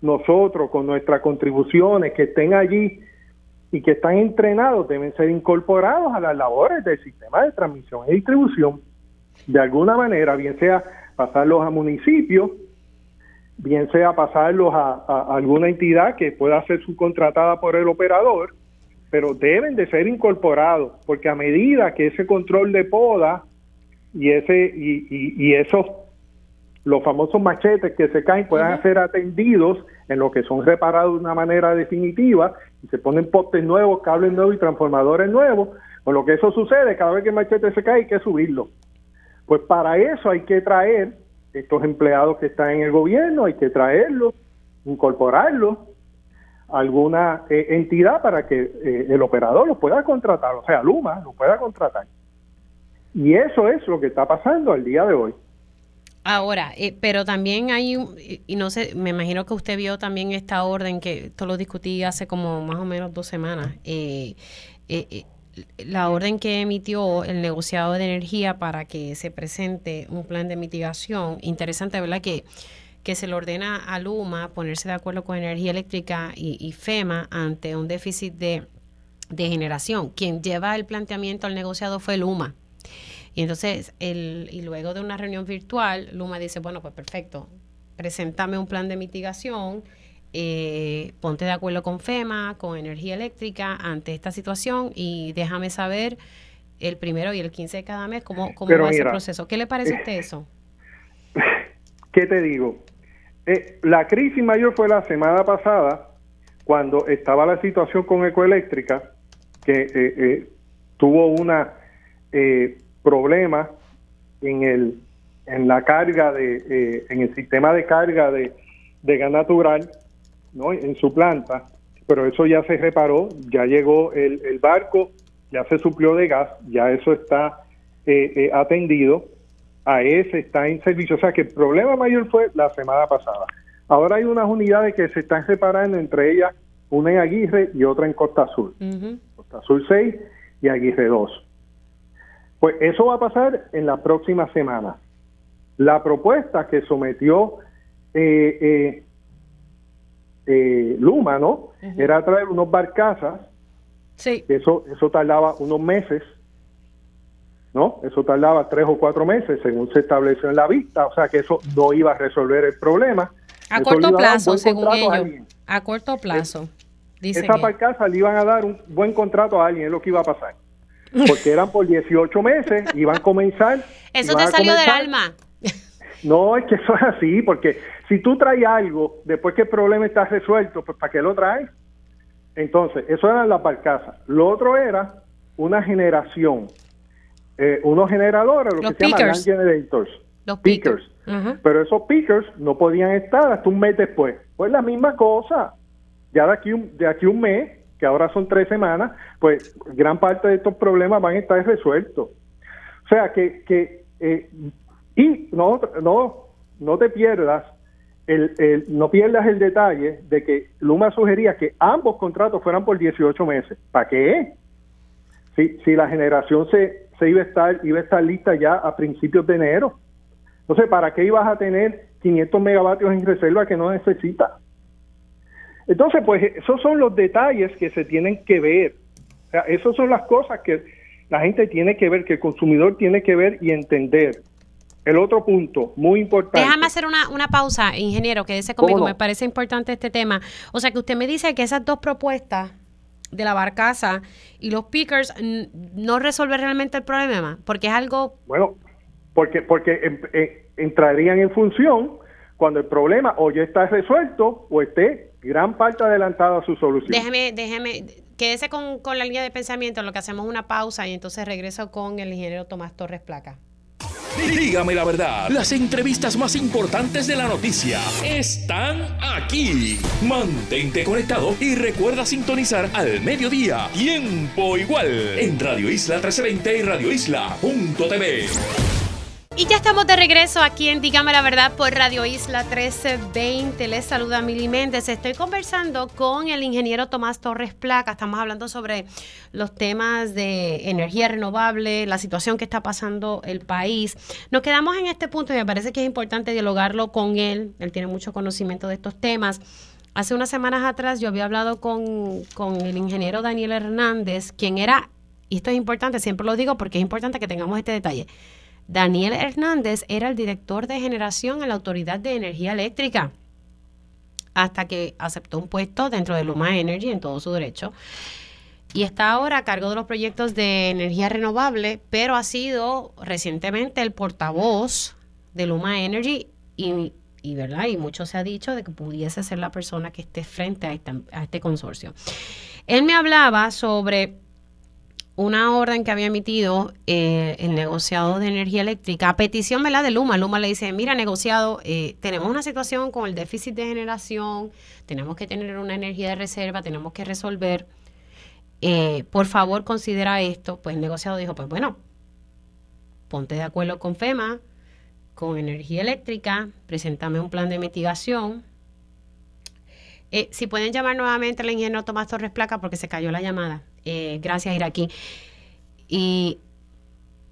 nosotros con nuestras contribuciones, que estén allí y que están entrenados, deben ser incorporados a las labores del sistema de transmisión y distribución. De alguna manera, bien sea pasarlos a municipios, bien sea pasarlos a alguna entidad que pueda ser subcontratada por el operador, pero deben de ser incorporados, porque a medida que ese control de poda y ese y, esos los famosos machetes que se caen puedan ser atendidos en lo que son reparados de una manera definitiva y se ponen postes nuevos, cables nuevos y transformadores nuevos, con lo que eso sucede, cada vez que el machete se cae hay que subirlo. Pues para eso hay que traer estos empleados que están en el gobierno, hay que traerlos, incorporarlos alguna eh, entidad para que eh, el operador lo pueda contratar, o sea, Luma lo pueda contratar. Y eso es lo que está pasando al día de hoy. Ahora, eh, pero también hay, y no sé, me imagino que usted vio también esta orden que esto lo discutí hace como más o menos dos semanas, la orden que emitió el negociado de energía para que se presente un plan de mitigación. Interesante, ¿verdad? Que que se le ordena a Luma ponerse de acuerdo con Energía Eléctrica y, FEMA ante un déficit de, generación. Quien lleva el planteamiento al negociado fue Luma. Y entonces, el, y luego de una reunión virtual, Luma dice, bueno, pues perfecto, preséntame un plan de mitigación, eh, ponte de acuerdo con FEMA, con Energía Eléctrica ante esta situación y déjame saber el primero y el 15 de cada mes cómo, cómo va ese proceso. ¿Qué le parece a usted eso? ¿Qué te digo? Eh, la crisis mayor fue la semana pasada, cuando estaba la situación con Ecoeléctrica, que eh, eh, tuvo una problema en el en la carga de en el sistema de carga de, gas natural ¿no? en su planta pero eso ya se reparó, ya llegó el, barco, ya se suplió de gas, ya eso está eh, eh, atendido, a ese está en servicio. O sea que el problema mayor fue la semana pasada. Ahora hay unas unidades que se están separando entre ellas, una en Aguirre y otra en Costa Azul. Costa Azul 6 y Aguirre 2. Pues eso va a pasar en la próxima semana. La propuesta que sometió eh, eh, eh, Luma, ¿no? Era traer unos barcazas. Sí. Eso, eso tardaba unos meses, ¿no? Eso tardaba tres o cuatro meses, según se estableció en la vista. O sea que eso no iba a resolver el problema. A corto plazo, según ellos. A, corto plazo. esa barcaza le iban a dar un buen contrato a alguien, es lo que iba a pasar. Porque eran por 18 meses, iban a comenzar. Eso te salió del alma. No, es que eso es así, porque si tú traes algo después que el problema está resuelto, pues ¿para qué lo traes? Entonces, eso eran las barcazas. Lo otro era una generación, eh, unos generadores, lo que se llaman generators. Los pickers. Pero esos pickers no podían estar hasta un mes después. Pues la misma cosa. Ya de aquí, un, de aquí un mes, que ahora son tres semanas, pues gran parte de estos problemas van a estar resueltos. O sea que, que eh, y no, no, no te pierdas, el, no pierdas el detalle de que Luma sugería que ambos contratos fueran por 18 meses. ¿Para qué? Si, si la generación se, se iba a estar iba a estar lista ya a principios de enero. Entonces, ¿para qué ibas a tener 500 megavatios en reserva que no necesitas? Entonces, pues esos son los detalles que se tienen que ver. O sea, esas son las cosas que la gente tiene que ver, que el consumidor tiene que ver y entender. El otro punto, muy importante. Déjame hacer una, una pausa, ingeniero, que dice conmigo, me parece importante este tema. O sea, que usted me dice que esas dos propuestas de la barcaza y los pickers no resuelven realmente el problema, porque es algo... Bueno, porque, porque entrarían en función cuando el problema o ya está resuelto o esté gran parte adelantado a su solución. Déjeme, déjeme, quédese con, con la línea de pensamiento, lo que hacemos una pausa y entonces regreso con el ingeniero Tomás Torres Placa. Dígame la verdad, las entrevistas más importantes de la noticia están aquí. Mantente conectado y recuerda sintonizar al mediodía, tiempo igual, en Radio Isla 1320 y Radio Isla.tv. Y ya estamos de regreso aquí en Dígame la Verdad por Radio Isla 1320. Les saluda Mili Méndez. Estoy conversando con el ingeniero Tomás Torres Placa. Estamos hablando sobre los temas de energía renovable, la situación que está pasando el país. Nos quedamos en este punto y me parece que es importante dialogarlo con él. Él tiene mucho conocimiento de estos temas. Hace unas semanas atrás yo había hablado con, con el ingeniero Daniel Hernández, quien era, y esto es importante, siempre lo digo porque es importante que tengamos este detalle Daniel Hernández era el director de generación en la Autoridad de Energía Eléctrica hasta que aceptó un puesto dentro de Luma Energy en todo su derecho. Y está ahora a cargo de los proyectos de energía renovable, pero ha sido recientemente el portavoz de Luma Energy y, ¿verdad? y mucho se ha dicho de que pudiese ser la persona que esté frente a, a este consorcio. Él me hablaba sobre una orden que había emitido eh, el negociado de energía eléctrica a petición de Luma. Luma le dice, mira, negociado, eh, tenemos una situación con el déficit de generación, tenemos que tener una energía de reserva, tenemos que resolver. Eh, por favor, considera esto. Pues el negociado dijo, pues bueno, ponte de acuerdo con FEMA, con energía eléctrica, preséntame un plan de mitigación. si pueden llamar nuevamente al ingeniero Tomás Torres Placa porque se cayó la llamada. Eh, gracias Iraquí. Y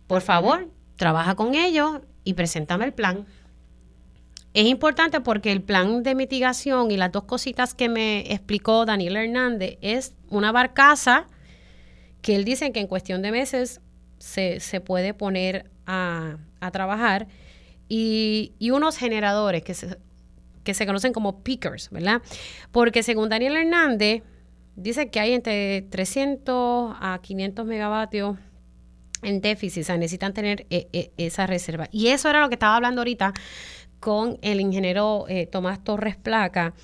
por favor, trabaja con ellos y preséntame el plan. Es importante porque el plan de mitigación y las dos cositas que me explicó Daniel Hernández es una barcaza que él dice que en cuestión de meses se, puede poner a, trabajar y, y, unos generadores que se, que se conocen como pickers, ¿verdad? Porque según Daniel Hernández, dice que hay entre 300 a 500 megavatios en déficit, o sea, necesitan tener eh, eh, esa reserva. Y eso era lo que estaba hablando ahorita con el ingeniero eh, Tomás Torres Placa,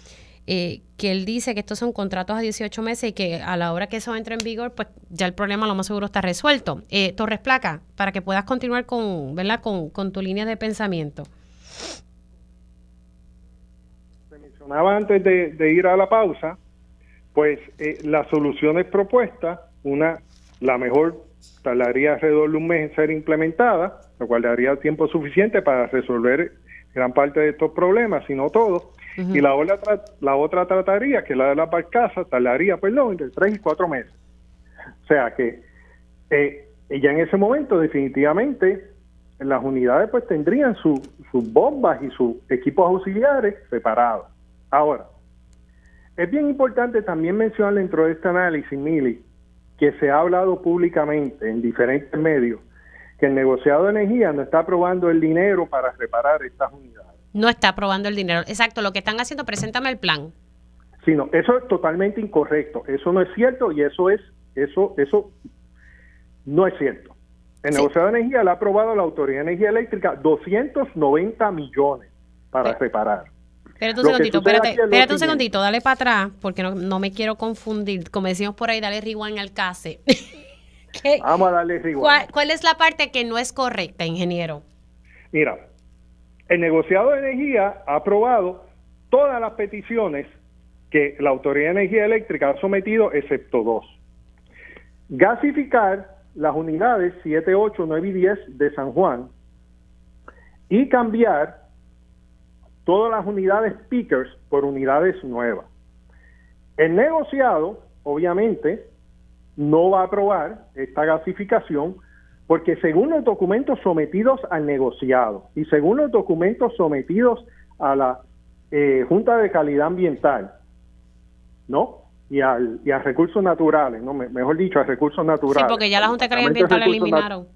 que él dice que estos son contratos a 18 meses y que a la hora que eso entre en vigor, pues ya el problema lo más seguro está resuelto. Torres Placa, para que puedas continuar con, ¿verdad? Con, con tu línea de pensamiento. Se mencionaba antes de ir a la pausa pues eh, las soluciones propuestas, una, la mejor tardaría alrededor de un mes en ser implementada, lo cual daría tiempo suficiente para resolver gran parte de estos problemas, si no todos. Y la otra, la otra trataría, que la de la barcaza, tardaría, perdón, entre tres y cuatro meses. O sea que eh, ya en ese momento definitivamente las unidades pues tendrían sus bombas y sus equipos auxiliares separados. Ahora, es bien importante también mencionar dentro de este análisis, Mili, que se ha hablado públicamente en diferentes medios que el negociado de energía no está aprobando el dinero para reparar estas unidades. No está aprobando el dinero. Exacto, lo que están haciendo, preséntame el plan. Sí, no, eso es totalmente incorrecto. Eso no es cierto y eso es, eso, eso no es cierto. El negociado de energía le ha aprobado a la Autoridad de Energía Eléctrica 290 millones para reparar. Espérate un segundito, espérate, un segundito, dale para atrás, porque no, me quiero confundir. Como decimos por ahí, dale rewind al case. Vamos a darle rewind. ¿Cuál, es la parte que no es correcta, ingeniero? Mira, el negociado de energía ha aprobado todas las peticiones que la Autoridad de Energía Eléctrica ha sometido, excepto dos. Gasificar las unidades 7, 8, 9 y 10 de San Juan y cambiar todas las unidades Pickers por unidades nuevas. El negociado, obviamente, no va a aprobar esta gasificación porque según los documentos sometidos al negociado y según los documentos sometidos a la eh, Junta de Calidad Ambiental, ¿no? Y, al, y a recursos naturales, ¿no? mejor dicho, a recursos naturales. Sí, porque ya la Junta de Calidad Ambiental la eliminaron.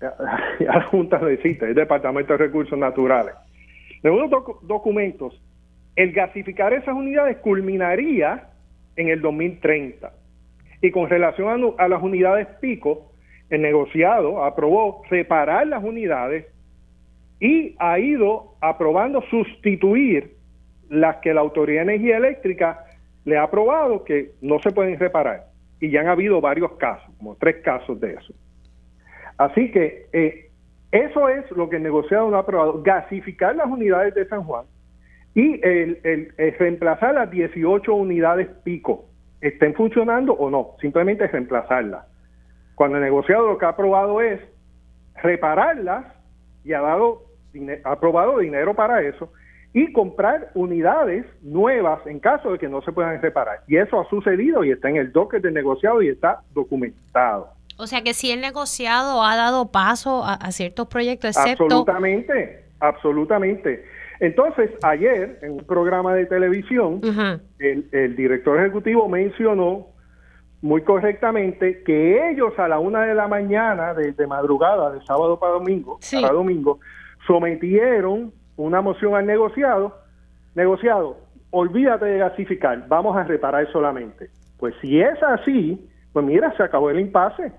Ya, la Junta necesita, el Departamento de Recursos Naturales. Según los documentos, el gasificar esas unidades culminaría en el 2030. Y con relación a, las unidades pico, el negociado aprobó separar las unidades y ha ido aprobando sustituir las que la Autoridad de Energía Eléctrica le ha aprobado que no se pueden reparar. Y ya han habido varios casos, como tres casos de eso. Así que eh, eso es lo que el negociado no ha aprobado, gasificar las unidades de San Juan y el, reemplazar las 18 unidades pico, estén funcionando o no, simplemente reemplazarlas. Cuando el negociado lo que ha aprobado es repararlas y ha dado ha aprobado dinero para eso y comprar unidades nuevas en caso de que no se puedan reparar. Y eso ha sucedido y está en el docket del negociado y está documentado. O sea que si el negociado ha dado paso a, ciertos proyectos, excepto... Absolutamente, absolutamente. Entonces, ayer, en un programa de televisión, el, director ejecutivo mencionó muy correctamente que ellos a la una de la mañana, de, madrugada, de sábado para domingo, para domingo, sometieron una moción al negociado. Negociado, olvídate de gasificar, vamos a reparar solamente. Pues si es así, pues mira, se acabó el impasse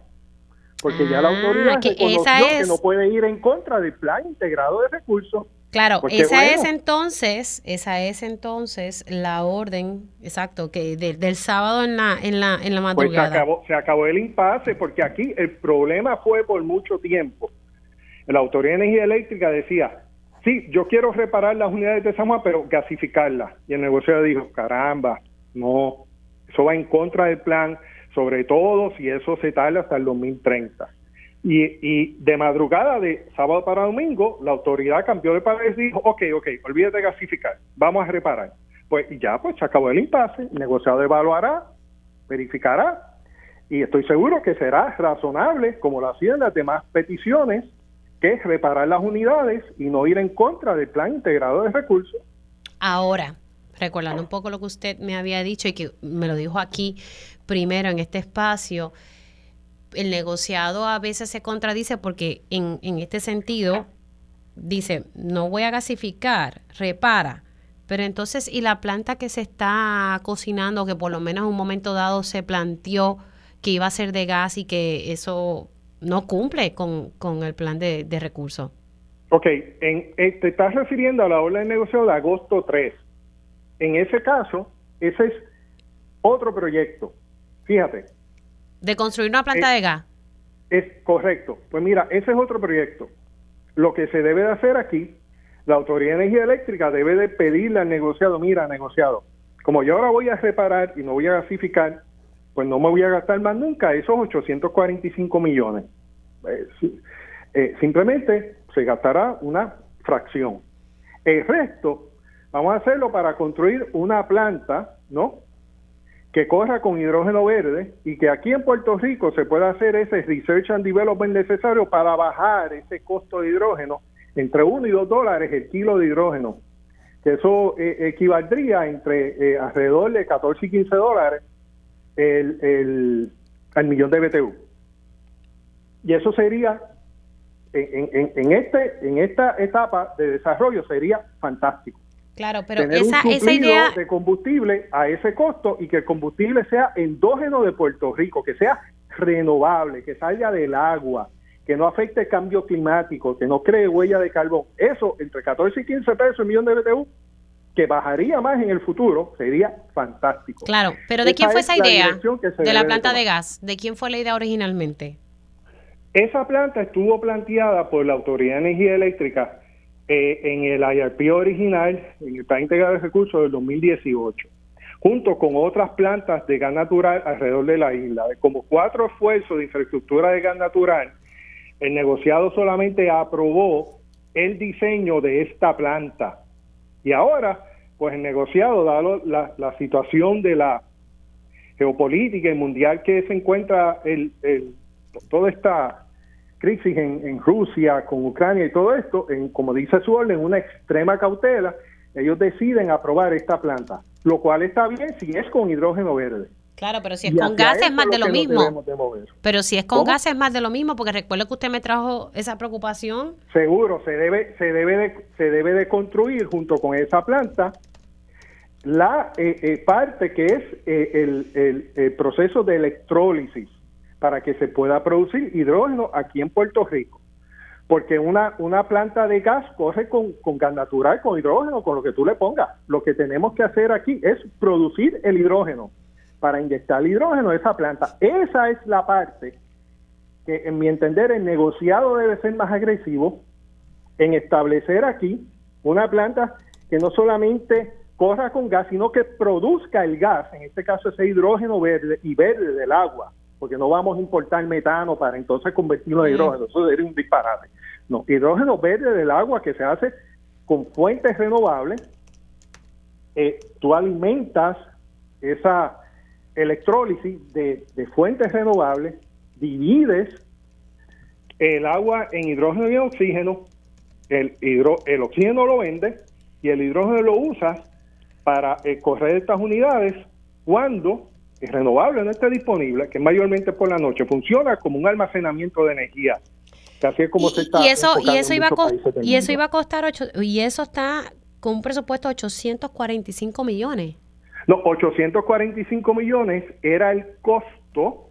porque ya la ah, autoridad que reconoció que no puede ir en contra del plan integrado de recursos. Claro, esa es entonces, esa es entonces la orden, exacto, que del sábado en la en la en la madrugada. Pues se acabó, se acabó el impasse porque aquí el problema fue por mucho tiempo. La Autoridad de Energía Eléctrica decía, sí, yo quiero reparar las unidades de San pero gasificarlas. Y el negociador dijo, caramba, no, eso va en contra del plan sobre todo si eso se tarda hasta el 2030. Y, y de madrugada de sábado para domingo, la autoridad cambió de parecer y dijo, ok, ok, olvídate de gasificar, vamos a reparar. Pues ya, pues se acabó el impasse, el negociado evaluará, verificará, y estoy seguro que será razonable, como lo hacían las demás peticiones, que es reparar las unidades y no ir en contra del plan integrado de recursos. Ahora, recordando un poco lo que usted me había dicho y que me lo dijo aquí primero en este espacio, el negociado a veces se contradice porque en, en este sentido dice, no voy a gasificar, repara, pero entonces, ¿y la planta que se está cocinando, que por lo menos en un momento dado se planteó que iba a ser de gas y que eso no cumple con, con el plan de, de recursos? Ok, en, eh, te estás refiriendo a la ola de negocio de agosto 3. En ese caso, ese es otro proyecto. Fíjate. De construir una planta de gas. Es correcto. Pues mira, ese es otro proyecto. Lo que se debe de hacer aquí, la Autoridad de Energía Eléctrica debe de pedirle al negociado, mira, negociado, como yo ahora voy a reparar y no voy a gasificar, pues no me voy a gastar más nunca esos 845 millones. Eh, eh, simplemente se gastará una fracción. El resto vamos a hacerlo para construir una planta, ¿no? Que corra con hidrógeno verde y que aquí en Puerto Rico se pueda hacer ese research and development necesario para bajar ese costo de hidrógeno entre 1 y 2 dólares el kilo de hidrógeno. Que eso eh, equivaldría entre alrededor de 14 y 15 dólares el, el, al millón de BTU. Y eso sería, en, en, este, en esta etapa de desarrollo, sería fantástico. Claro, pero esa, esa idea de combustible a ese costo y que el combustible sea endógeno de Puerto Rico, que sea renovable, que salga del agua, que no afecte el cambio climático, que no cree huella de carbón. Eso, entre 14 y 15 pesos el millón de BTU, que bajaría más en el futuro, sería fantástico. Claro, pero ¿de quién fue esa idea? De la planta de gas. ¿De quién fue la idea originalmente? Esa planta estuvo planteada por la Autoridad de Energía Eléctrica eh, en el IRP original, en el Plan Integral de Recursos del 2018, junto con otras plantas de gas natural alrededor de la isla. Como cuatro esfuerzos de infraestructura de gas natural, el negociado solamente aprobó el diseño de esta planta y ahora, pues el negociado, dado la, situación de la geopolítica y mundial que se encuentra el, toda esta crisis en, Rusia, con Ucrania y todo esto, en, como dice su orden, una extrema cautela, ellos deciden aprobar esta planta, lo cual está bien si es con hidrógeno verde. Claro, pero si es con gas es más de lo mismo. pero si es con gas es más de lo mismo, porque recuerdo que usted me trajo esa preocupación. Seguro, se debe, se debe, de, se debe de construir junto con esa planta la eh, eh, parte que es eh, el, el, proceso de electrólisis para que se pueda producir hidrógeno aquí en Puerto Rico. Porque una, una planta de gas corre con, con gas natural, con hidrógeno, con lo que tú le pongas. Lo que tenemos que hacer aquí es producir el hidrógeno para inyectar hidrógeno a esa planta. Esa es la parte que, en mi entender, el negociado debe ser más agresivo en establecer aquí una planta que no solamente corra con gas, sino que produzca el gas, en este caso ese hidrógeno verde y verde del agua, porque no vamos a importar metano para entonces convertirlo en hidrógeno, eso sería un disparate. No, hidrógeno verde del agua que se hace con fuentes renovables, eh, tú alimentas esa electrólisis de, fuentes renovables, divides el agua en hidrógeno y oxígeno, el, hidro, el oxígeno lo vende y el hidrógeno lo usas para eh, correr estas unidades cuando renovable no esté disponible, que mayormente por la noche, funciona como un almacenamiento de energía. así es como se está y eso y eso iba a y eso iba a costar ocho, y eso está con un presupuesto de 845 millones. No, 845 millones era el costo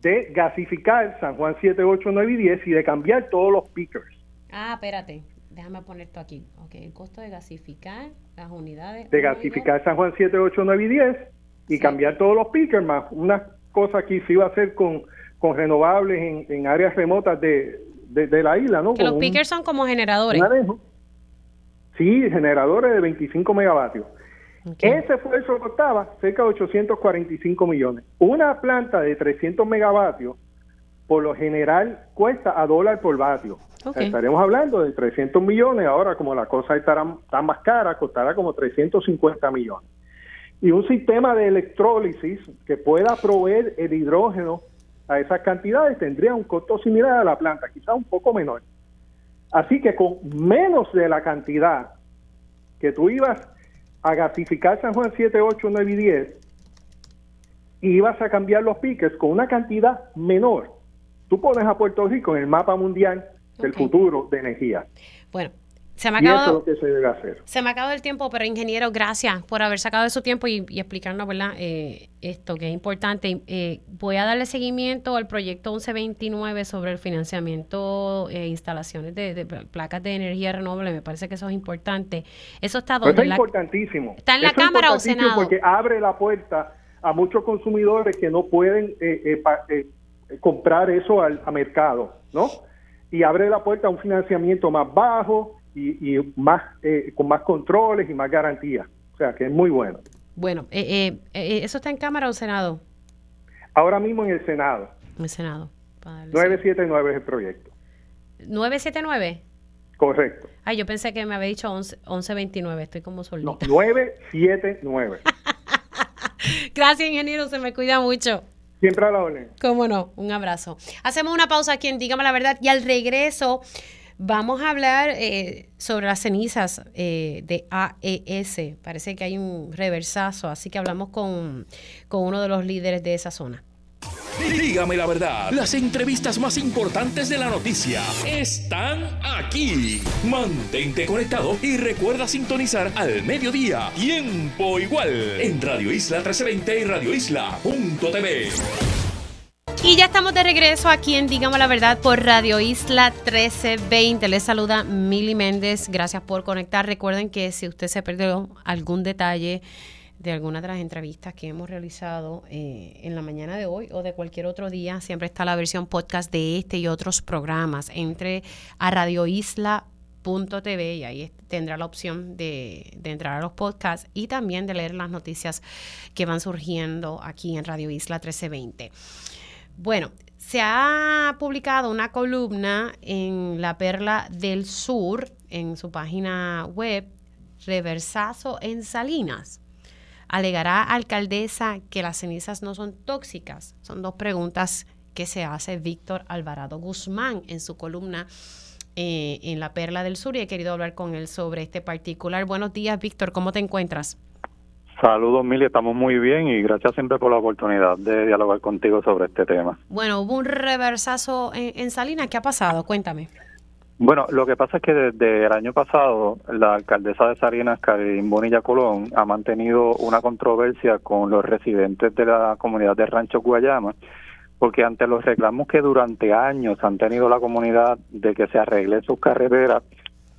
de gasificar San Juan 7, 8, 9 y 10 y de cambiar todos los pickers. Ah, espérate, déjame poner esto aquí. Ok, el costo de gasificar las unidades. De gasificar San Juan 7, 8, 9 y 10 y cambiar todos los pickers más una cosa aquí se iba a hacer con, con renovables en, áreas remotas de, de, la isla, ¿no? Que los pickers son como generadores. Sí, generadores de 25 megavatios. Ese esfuerzo costaba cerca de 845 millones. Una planta de 300 megavatios, por lo general, cuesta a dólar por vatio. estaremos hablando de 300 millones. Ahora, como la cosa estará tan más cara, costará como 350 millones. Y un sistema de electrólisis que pueda proveer el hidrógeno a esas cantidades tendría un costo similar a la planta, quizás un poco menor. Así que con menos de la cantidad que tú ibas a gasificar San Juan 7, 8, 9 y 10 y ibas a cambiar los piques con una cantidad menor. Tú pones a Puerto Rico en el mapa mundial del futuro de energía. Bueno, se me, ha acabado, se, me ha acabado el tiempo, pero ingeniero, gracias por haber sacado de su tiempo y, explicarnos, ¿verdad? Eh, esto que es importante. Eh, voy a darle seguimiento al proyecto 1129 sobre el financiamiento e instalaciones de, placas de energía renovable. Me parece que eso es importante. Eso está donde. es importantísimo. ¿Está en la Cámara o Senado? Porque abre la puerta a muchos consumidores que no pueden comprar eso al mercado, ¿no? Y abre la puerta a un financiamiento más bajo y, más eh, con más controles y más garantías. O sea que es muy bueno. Bueno, eh, eh, ¿eso está en Cámara o Senado? Ahora mismo en el Senado. En el Senado. 979 es el proyecto. ¿979? Correcto. Ay, yo pensé que me había dicho 11, 1129, estoy como solita. No, 979. Gracias, ingeniero, se me cuida mucho. Siempre a la orden. Cómo no, un abrazo. Hacemos una pausa aquí en Dígame la Verdad y al regreso vamos a hablar eh, sobre las cenizas eh, de AES. Parece que hay un reversazo, así que hablamos con, con uno de los líderes de esa zona. Dígame la verdad, las entrevistas más importantes de la noticia están aquí. Mantente conectado y recuerda sintonizar al mediodía, tiempo igual, en Radio Isla 1320 y Radio Isla.tv. Y ya estamos de regreso aquí en Digamos la Verdad por Radio Isla 1320. Les saluda Mili Méndez. Gracias por conectar. Recuerden que si usted se perdió algún detalle, de alguna de las entrevistas que hemos realizado eh, en la mañana de hoy o de cualquier otro día, siempre está la versión podcast de este y otros programas. Entre a radioisla.tv y ahí tendrá la opción de, entrar a los podcasts y también de leer las noticias que van surgiendo aquí en Radio Isla 1320. Bueno, se ha publicado una columna en La Perla del Sur, en su página web, Reversazo en Salinas ¿Alegará alcaldesa que las cenizas no son tóxicas? Son dos preguntas que se hace Víctor Alvarado Guzmán en su columna eh, en La Perla del Sur y he querido hablar con él sobre este particular. Buenos días, Víctor, ¿cómo te encuentras? Saludos, Mili, estamos muy bien y gracias siempre por la oportunidad de dialogar contigo sobre este tema. Bueno, hubo un reversazo en, en Salinas, ¿qué ha pasado? Cuéntame. Bueno, lo que pasa es que desde el año pasado la alcaldesa de Salinas, Karin Bonilla Colón, ha mantenido una controversia con los residentes de la comunidad de Rancho Guayama, porque ante los reclamos que durante años han tenido la comunidad de que se arregle sus carreteras,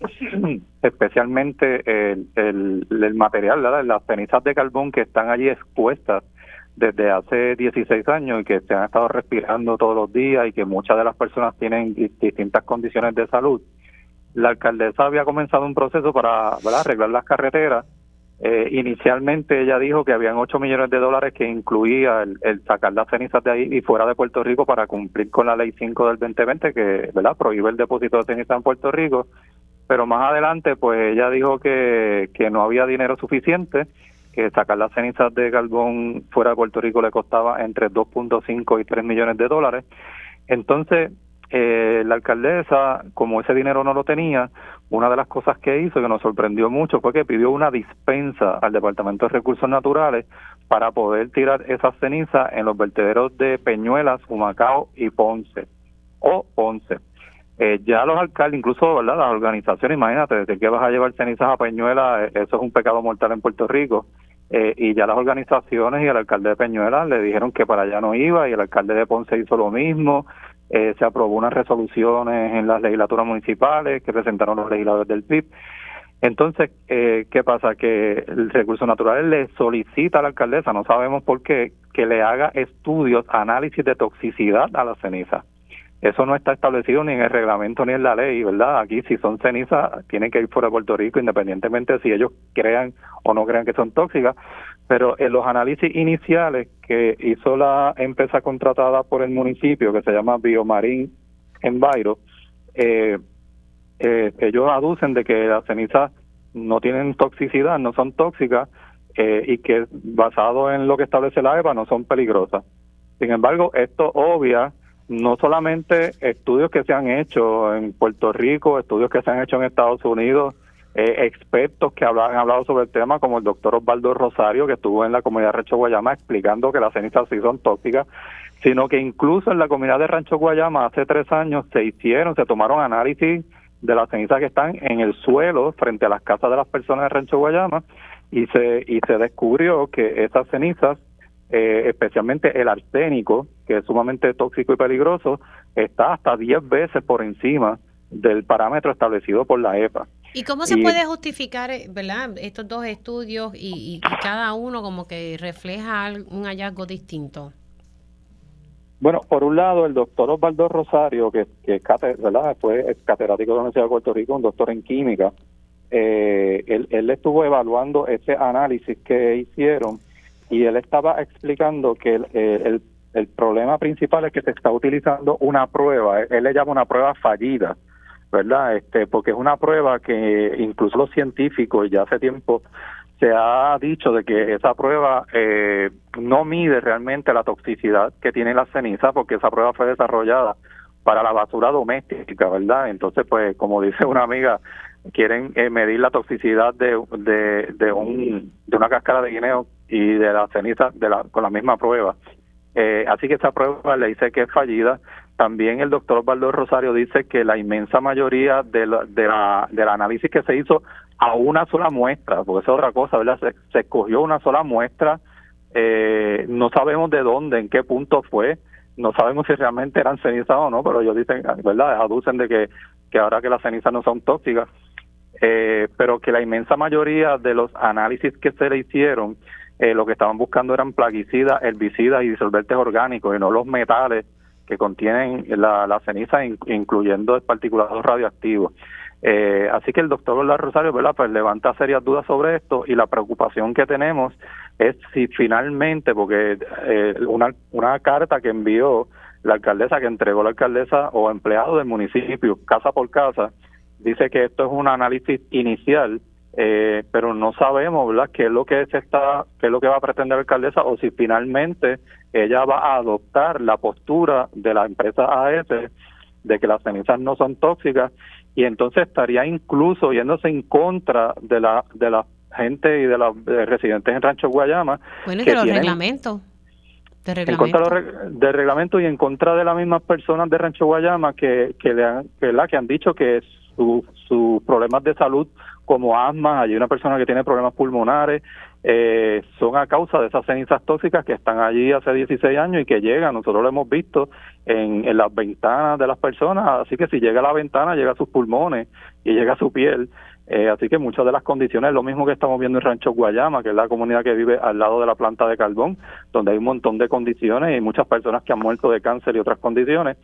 especialmente el, el, el material, las cenizas de carbón que están allí expuestas desde hace 16 años y que se han estado respirando todos los días y que muchas de las personas tienen distintas condiciones de salud. La alcaldesa había comenzado un proceso para arreglar las carreteras. Eh, inicialmente ella dijo que habían 8 millones de dólares que incluía el, sacar las cenizas de ahí y fuera de Puerto Rico para cumplir con la ley 5 del 2020 que prohíbe el depósito de cenizas en Puerto Rico. Pero más adelante pues ella dijo que, que no había dinero suficiente que sacar las cenizas de carbón fuera de Puerto Rico le costaba entre 2.5 y 3 millones de dólares. Entonces, eh, la alcaldesa, como ese dinero no lo tenía, una de las cosas que hizo que nos sorprendió mucho fue que pidió una dispensa al Departamento de Recursos Naturales para poder tirar esas cenizas en los vertederos de Peñuelas, Humacao y Ponce, o Ponce. Eh, ya los alcaldes, incluso ¿verdad? las organizaciones, imagínate, desde que vas a llevar cenizas a Peñuela, eh, eso es un pecado mortal en Puerto Rico. Eh, y ya las organizaciones y el alcalde de Peñuela le dijeron que para allá no iba y el alcalde de Ponce hizo lo mismo. se aprobó unas resoluciones en las legislaturas municipales que presentaron los legisladores del PIB. Entonces, ¿qué pasa? Que el Recurso Natural le solicita a la alcaldesa, no sabemos por qué, que le haga estudios, análisis de toxicidad a la ceniza. Eso no está establecido ni en el reglamento ni en la ley, ¿verdad? Aquí si son cenizas tienen que ir fuera de Puerto Rico independientemente si ellos crean o no crean que son tóxicas, pero en los análisis iniciales que hizo la empresa contratada por el municipio que se llama Biomarín Enviro, eh, eh, ellos aducen de que las cenizas no tienen toxicidad, no son tóxicas eh, y que basado en lo que establece la EPA no son peligrosas. Sin embargo, esto obvia no solamente estudios que se han hecho en Puerto Rico, estudios que se han hecho en Estados Unidos, eh, expertos que han hablado sobre el tema, como el doctor Osvaldo Rosario, que estuvo en la comunidad de Rancho Guayama explicando que las cenizas sí son tóxicas, sino que incluso en la comunidad de Rancho Guayama hace tres años se hicieron, se tomaron análisis de las cenizas que están en el suelo frente a las casas de las personas de Rancho Guayama y se y se descubrió que esas cenizas eh, especialmente el arsénico, que es sumamente tóxico y peligroso, está hasta 10 veces por encima del parámetro establecido por la EPA. ¿Y cómo se puede justificar eh, ¿verdad? estos dos estudios y, cada uno como que refleja un hallazgo distinto? Bueno, por un lado, el doctor Osvaldo Rosario, que, que ¿verdad? fue catedrático de la Universidad de Puerto Rico, un doctor en química, eh, él, él estuvo evaluando ese análisis que hicieron y él estaba explicando que el, el, el problema principal es que se está utilizando una prueba, él le llama una prueba fallida, ¿verdad? Este, porque es una prueba que incluso los científicos ya hace tiempo se ha dicho de que esa prueba eh, no mide realmente la toxicidad que tiene la ceniza porque esa prueba fue desarrollada para la basura doméstica, ¿verdad? Entonces, pues, como dice una amiga, quieren eh, medir la toxicidad de, de, de, un, de una cáscara de guineo y de la ceniza de la, con la misma prueba. Eh, así que esa prueba le dice que es fallida. También el doctor Osvaldo Rosario dice que la inmensa mayoría de la, de la, del análisis que se hizo a una sola muestra, porque esa es otra cosa, ¿verdad? Se, escogió una sola muestra, eh, no sabemos de dónde, en qué punto fue, no sabemos si realmente eran cenizas o no, pero ellos dicen, ¿verdad? Aducen de que, que ahora que las cenizas no son tóxicas, eh, pero que la inmensa mayoría de los análisis que se le hicieron, eh, lo que estaban buscando eran plaguicidas, herbicidas y disolventes orgánicos y no los metales que contienen la, ceniza, incluyendo el particulado radioactivo. Eh, así que el doctor La Rosario. Pues levanta serias dudas sobre esto y la preocupación que tenemos es si finalmente, porque eh, una, una carta que envió la alcaldesa, que entregó la alcaldesa o empleado del municipio, casa por casa, dice que esto es un análisis inicial, eh, pero no sabemos, ¿verdad?, qué es lo que se está, qué es lo que va a pretender la alcaldesa o si finalmente ella va a adoptar la postura de la empresa AES de que las cenizas no son tóxicas y entonces estaría incluso yéndose en contra de la de la gente y de los residentes en Rancho Guayama. Bueno, y de los reglamentos. De reglamento. En contra de reglamento y en contra de las mismas personas de Rancho Guayama que, que, le han, que, la, que han dicho que sus su problemas de salud como asma, hay una persona que tiene problemas pulmonares, eh, son a causa de esas cenizas tóxicas que están allí hace 16 años y que llegan, nosotros lo hemos visto en, en las ventanas de las personas, así que si llega a la ventana llega a sus pulmones y llega a su piel, eh, así que muchas de las condiciones, lo mismo que estamos viendo en Rancho Guayama, que es la comunidad que vive al lado de la planta de carbón, donde hay un montón de condiciones y muchas personas que han muerto de cáncer y otras condiciones.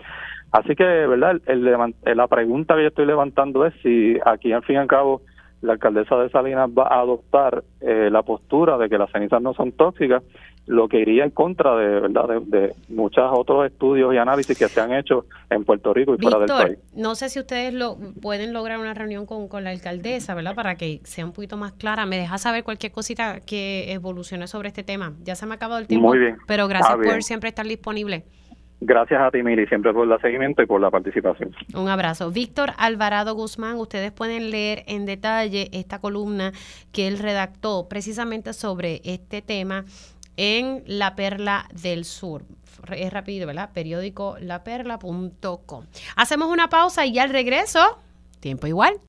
Así que, ¿verdad? El, la pregunta que yo estoy levantando es si aquí, al fin y al cabo, la alcaldesa de Salinas va a adoptar eh, la postura de que las cenizas no son tóxicas, lo que iría en contra de verdad de, muchos otros estudios y análisis que se han hecho en Puerto Rico y fuera del país. No sé si ustedes lo pueden lograr una reunión con, con la alcaldesa, ¿verdad? Para que sea un poquito más clara. Me deja saber cualquier cosita que evolucione sobre este tema. Ya se me ha acabado el tiempo. Muy bien. Pero gracias por siempre estar disponible. Gracias a ti, Miri, siempre por el seguimiento y por la participación. Un abrazo. Víctor Alvarado Guzmán, ustedes pueden leer en detalle esta columna que él redactó precisamente sobre este tema en La Perla del Sur. Es rápido, ¿verdad? Periódico laperla.com. Hacemos una pausa y ya al regreso, tiempo igual.